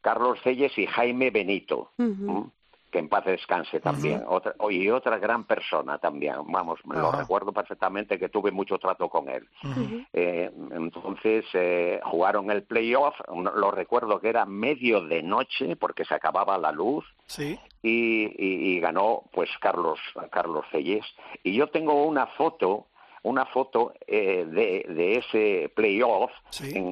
Carlos Celles y Jaime Benito. Que en paz descanse también, otra, y otra gran persona también, vamos, me lo recuerdo perfectamente que tuve mucho trato con él. Eh, entonces eh, jugaron el playoff, lo recuerdo que era medio de noche porque se acababa la luz ¿Sí? y, y, ganó pues Carlos, Carlos Celles. Y yo tengo una foto una foto eh, de, de, ese playoff.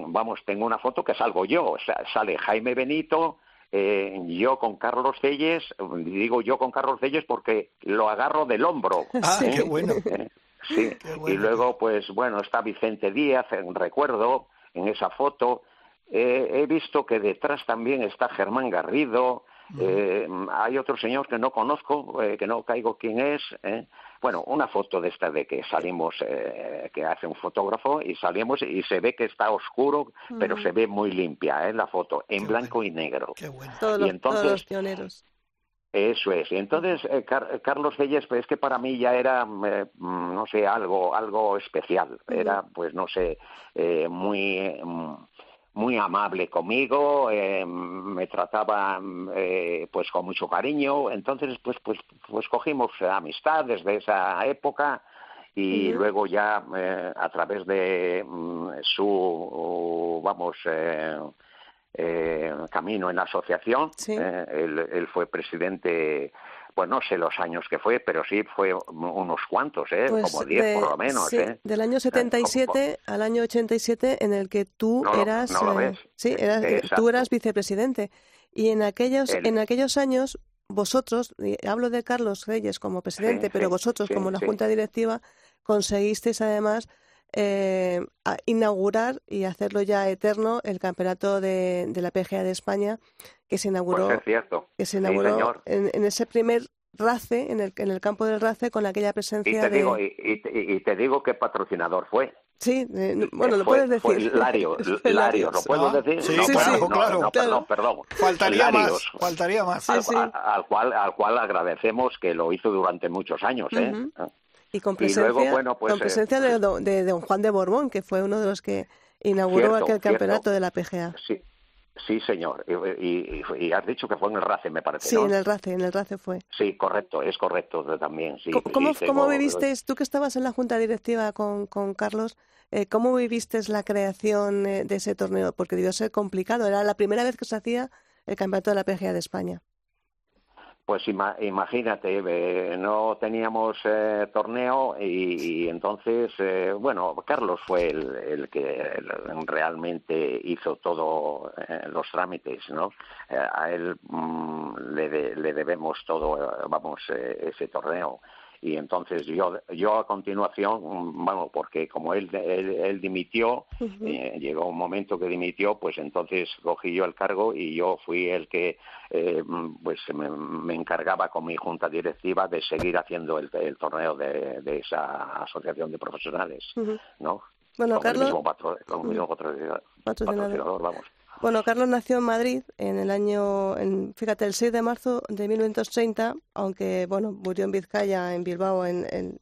vamos, tengo una foto que salgo yo. O sea, sale Jaime Benito, eh, yo con Carlos Celles, digo yo con Carlos Celles porque lo agarro del hombro. Ah, qué bueno. Eh, sí, y luego, pues bueno, está Vicente Díaz, en recuerdo, en esa foto. he visto que detrás también está Germán Garrido, eh, hay otro señor que no conozco, eh, que no caigo quién es. ¿eh? Bueno, una foto de esta de que salimos, eh, que hace un fotógrafo y salimos y se ve que está oscuro, pero se ve muy limpia la foto, en blanco y negro. Qué bueno. Todos, los, entonces, pioneros. Eso es. Y entonces, Carlos Reyes, pues es que para mí ya era, no sé, algo, algo especial. Era, pues no sé, muy muy amable conmigo, eh, me trataba eh, pues con mucho cariño, entonces pues pues pues cogimos amistad desde esa época y luego ya eh, a través de mm, su vamos camino en la asociación, él, él, fue presidente pues no sé los años que fue, pero sí fue unos cuantos, ¿eh? Pues como diez por lo menos. Sí, ¿eh? Del año 77 al año 87 en el que tú eras, eh, sí, eras, eh, tú eras vicepresidente y en aquellos en aquellos años vosotros, hablo de Carlos Reyes como presidente, pero vosotros como la junta directiva conseguisteis además eh, inaugurar y hacerlo ya eterno el campeonato de, la PGA de España que se inauguró, pues cierto. Que se inauguró en, ese primer RACE, en el, en el campo del RACE, con aquella presencia y te de... Digo, y, te digo qué patrocinador fue. Sí, bueno, lo puedes decir. Fue Lario, Lario, ¿lo puedo decir? Sí, sí, claro, Perdón, perdón. Faltaría más, faltaría más. Al, cual, al cual agradecemos que lo hizo durante muchos años, ¿eh? Y con presencia, pues, con presencia de, de, don Juan de Borbón, que fue uno de los que inauguró aquel campeonato de la PGA. Sí, Sí, señor. Y, y, has dicho que fue en el RACE, me parece. Sí, en el RACE, en el RACE fue. Sí, correcto, es correcto también. Sí, ¿Cómo, ¿cómo viviste, tú que estabas en la junta directiva con, con Carlos, eh, cómo viviste la creación eh, de ese torneo? Porque debió ser complicado, era la primera vez que se hacía el campeonato de la PGA de España. Pues imagínate, eh, no teníamos eh, torneo y, entonces, eh, bueno, Carlos fue el, que realmente hizo todos los trámites, ¿no? a él mm, le, le, debemos todo, vamos, ese torneo y entonces yo yo a continuación bueno porque como él él, dimitió eh, llegó un momento que dimitió pues entonces cogí yo el cargo y yo fui el que eh, pues me, encargaba con mi junta directiva de seguir haciendo el, torneo de, esa asociación de profesionales no bueno Carlos vamos bueno, Carlos nació en Madrid en el año, en, fíjate, el 6 de marzo de 1930, aunque, bueno, murió en Vizcaya, en Bilbao, en, en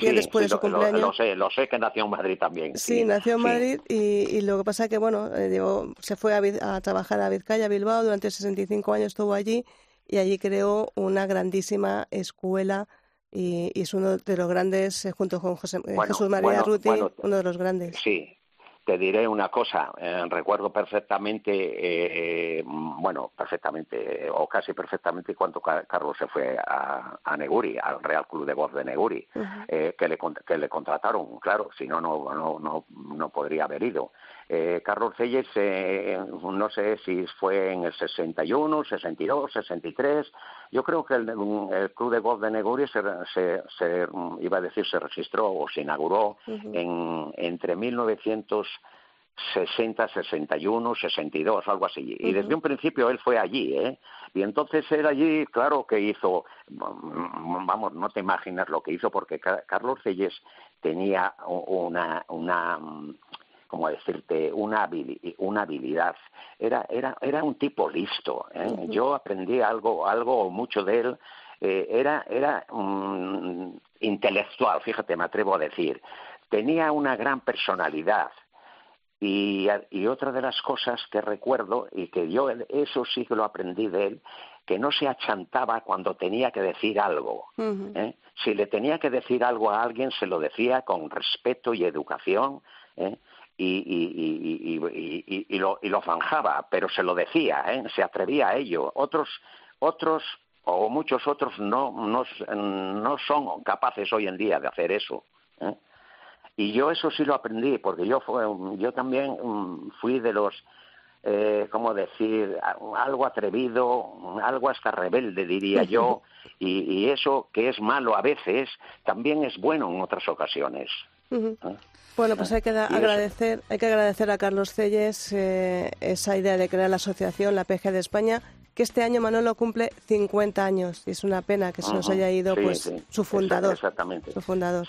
día después de su cumpleaños. Lo, sé, lo sé que nació en Madrid también. Sí, nació en Madrid y, lo que pasa es que, bueno, eh, se fue a, trabajar a Vizcaya, Bilbao, durante 65 años estuvo allí y allí creó una grandísima escuela y, es uno de los grandes, eh, junto con eh, Jesús María Ruti, uno de los grandes. Sí, te diré una cosa, eh, recuerdo perfectamente, eh, bueno, perfectamente o casi perfectamente cuando Carlos se fue a, Neguri, al Real Club de Golf de Neguri, eh, que, le, que le contrataron, claro, si no, no, no, no podría haber ido. Eh, Carlos Celles, eh, no sé si fue en el 61, 62, 63. Yo creo que el, Club de Golf de Neguri se, se, iba a decir, se registró o se inauguró en, entre 1960, 61, 62, algo así. Y desde un principio él fue allí, ¿eh? Y entonces él allí, claro que hizo, vamos, no te imaginas lo que hizo, porque Carlos Celles tenía una, una como decirte, una, una habilidad. Era, era, era un tipo listo. ¿eh? Yo aprendí algo, algo mucho de él. Eh, era era intelectual, fíjate, me atrevo a decir. Tenía una gran personalidad. Y, y, otra de las cosas que recuerdo, y que yo eso sí que lo aprendí de él, que no se achantaba cuando tenía que decir algo. ¿eh? Si le tenía que decir algo a alguien, se lo decía con respeto y educación. ¿eh? Y, y, lo, y lo zanjaba, pero se lo decía, ¿eh? se atrevía a ello. Otros, otros o muchos otros no, no, no son capaces hoy en día de hacer eso. ¿eh? Y yo eso sí lo aprendí, porque yo, fue, yo también mm, fui de los, eh, ¿cómo decir?, algo atrevido, algo hasta rebelde, diría yo, y, eso que es malo a veces, también es bueno en otras ocasiones. ¿Eh? Bueno, pues hay que agradecer, hay que agradecer a Carlos Celles eh, esa idea de crear la asociación, la PG de España, que este año Manolo cumple 50 años y es una pena que se nos haya ido pues su fundador. Exactamente. Su fundador.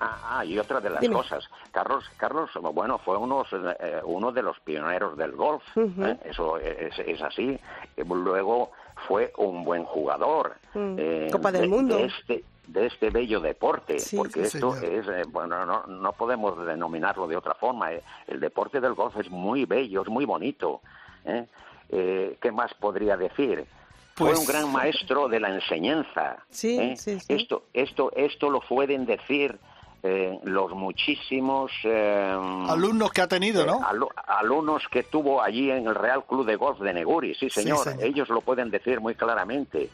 Ah, ah, y otra de las cosas, Carlos, Carlos, bueno, fue uno, eh, uno de los pioneros del golf, ¿eh? eso es, así. Luego fue un buen jugador. Mm. Eh, Copa del Mundo. De este, de este bello deporte, porque esto es, bueno, no, no podemos denominarlo de otra forma. El deporte del golf es muy bello, es muy bonito. ¿eh? Eh, ¿qué más podría decir? Fue un pues gran maestro de la enseñanza. ¿eh? Esto, esto, esto lo pueden decir eh, los muchísimos alumnos que ha tenido, ¿no? alumnos que tuvo allí en el Real Club de Golf de Neguri, sí señor, ellos lo pueden decir muy claramente.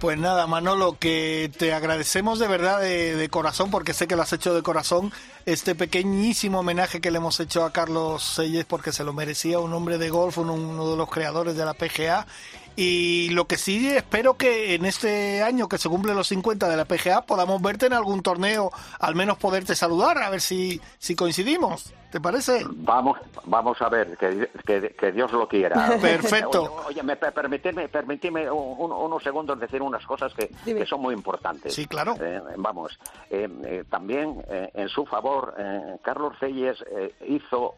Pues nada, Manolo, que te agradecemos de verdad de, corazón, porque sé que lo has hecho de corazón, este pequeñísimo homenaje que le hemos hecho a Carlos Selles, porque se lo merecía un hombre de golf, uno de los creadores de la PGA, y lo que sí espero que en este año que se cumple los 50 de la PGA podamos verte en algún torneo, al menos poderte saludar, a ver si, si coincidimos. ¿Te parece? Vamos, vamos a ver, que, que, Dios lo quiera. Perfecto. Oye, me, permitidme, unos segundos decir unas cosas que, que, son muy importantes. Sí, claro. Eh, vamos, eh, eh, también en su favor, Carlos Celles hizo,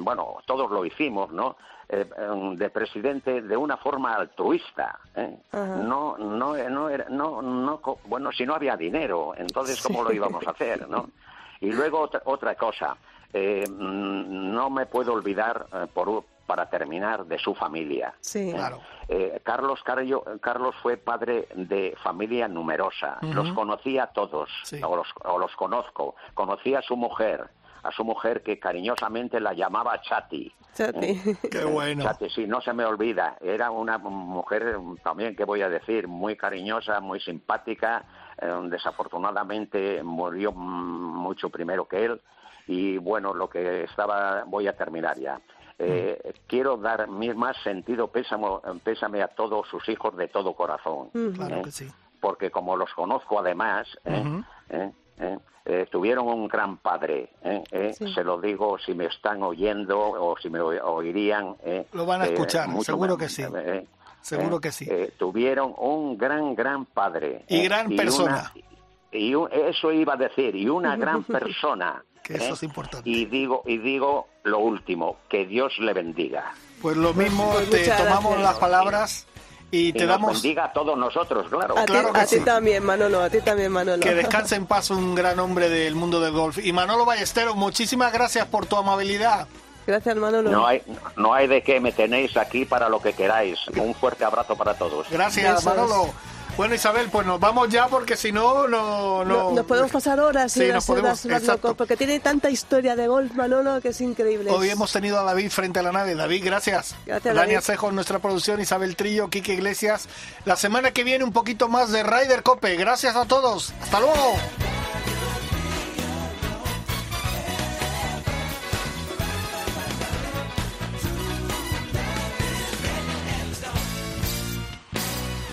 bueno, todos lo hicimos, ¿no? Eh, em, de presidente de una forma altruista. ¿eh? No, no, no, era, no, no, bueno, si no había dinero, entonces cómo lo íbamos a hacer, ¿no? Y luego otra, otra cosa, eh, mm, no me puedo olvidar por para terminar de su familia. Sí. Claro. Carlos Carlos fue padre de familia numerosa. Los conocía a todos, o, los, o los conozco. Conocía a su mujer, a su mujer que cariñosamente la llamaba Chati. Chati. ¿Eh? Qué bueno. Chati, sí, no se me olvida. Era una mujer también, que voy a decir, muy cariñosa, muy simpática. Eh, desafortunadamente murió mucho primero que él. Y bueno, lo que estaba, voy a terminar ya. Eh, mm. quiero dar mi más sentido pésame, a todos sus hijos de todo corazón. Claro que sí. Porque como los conozco además, eh, tuvieron un gran padre, ¿eh? ¿Eh? se lo digo si me están oyendo o si me oirían. lo van a escuchar, seguro que sí. seguro que sí. tuvieron un gran, gran padre. Y gran persona. y eso iba a decir, y una gran persona. que eso es importante. Y digo, y digo lo último, que Dios le bendiga. Pues lo mismo, pues te tomamos las palabras y te damos. bendiga a todos nosotros, claro. A, claro ti, a ti también, Manolo, a ti también, Manolo. Que descanse en paz un gran hombre del mundo del golf. Y Manolo Ballesteros, muchísimas gracias por tu amabilidad. Gracias, Manolo. No hay, no hay de qué, me tenéis aquí para lo que queráis. Un fuerte abrazo para todos. Gracias, Manolo. Bueno, Isabel, pues nos vamos ya porque si no, no, no... Nos podemos pasar horas y horas, porque tiene tanta historia de golf, Manolo, que es increíble. Hoy hemos tenido a David frente a la nave. David, gracias. Gracias, Dani Acejo nuestra producción, Isabel Trillo, Quique Iglesias. La semana que viene un poquito más de Ryder Cope. Gracias a todos. Hasta luego.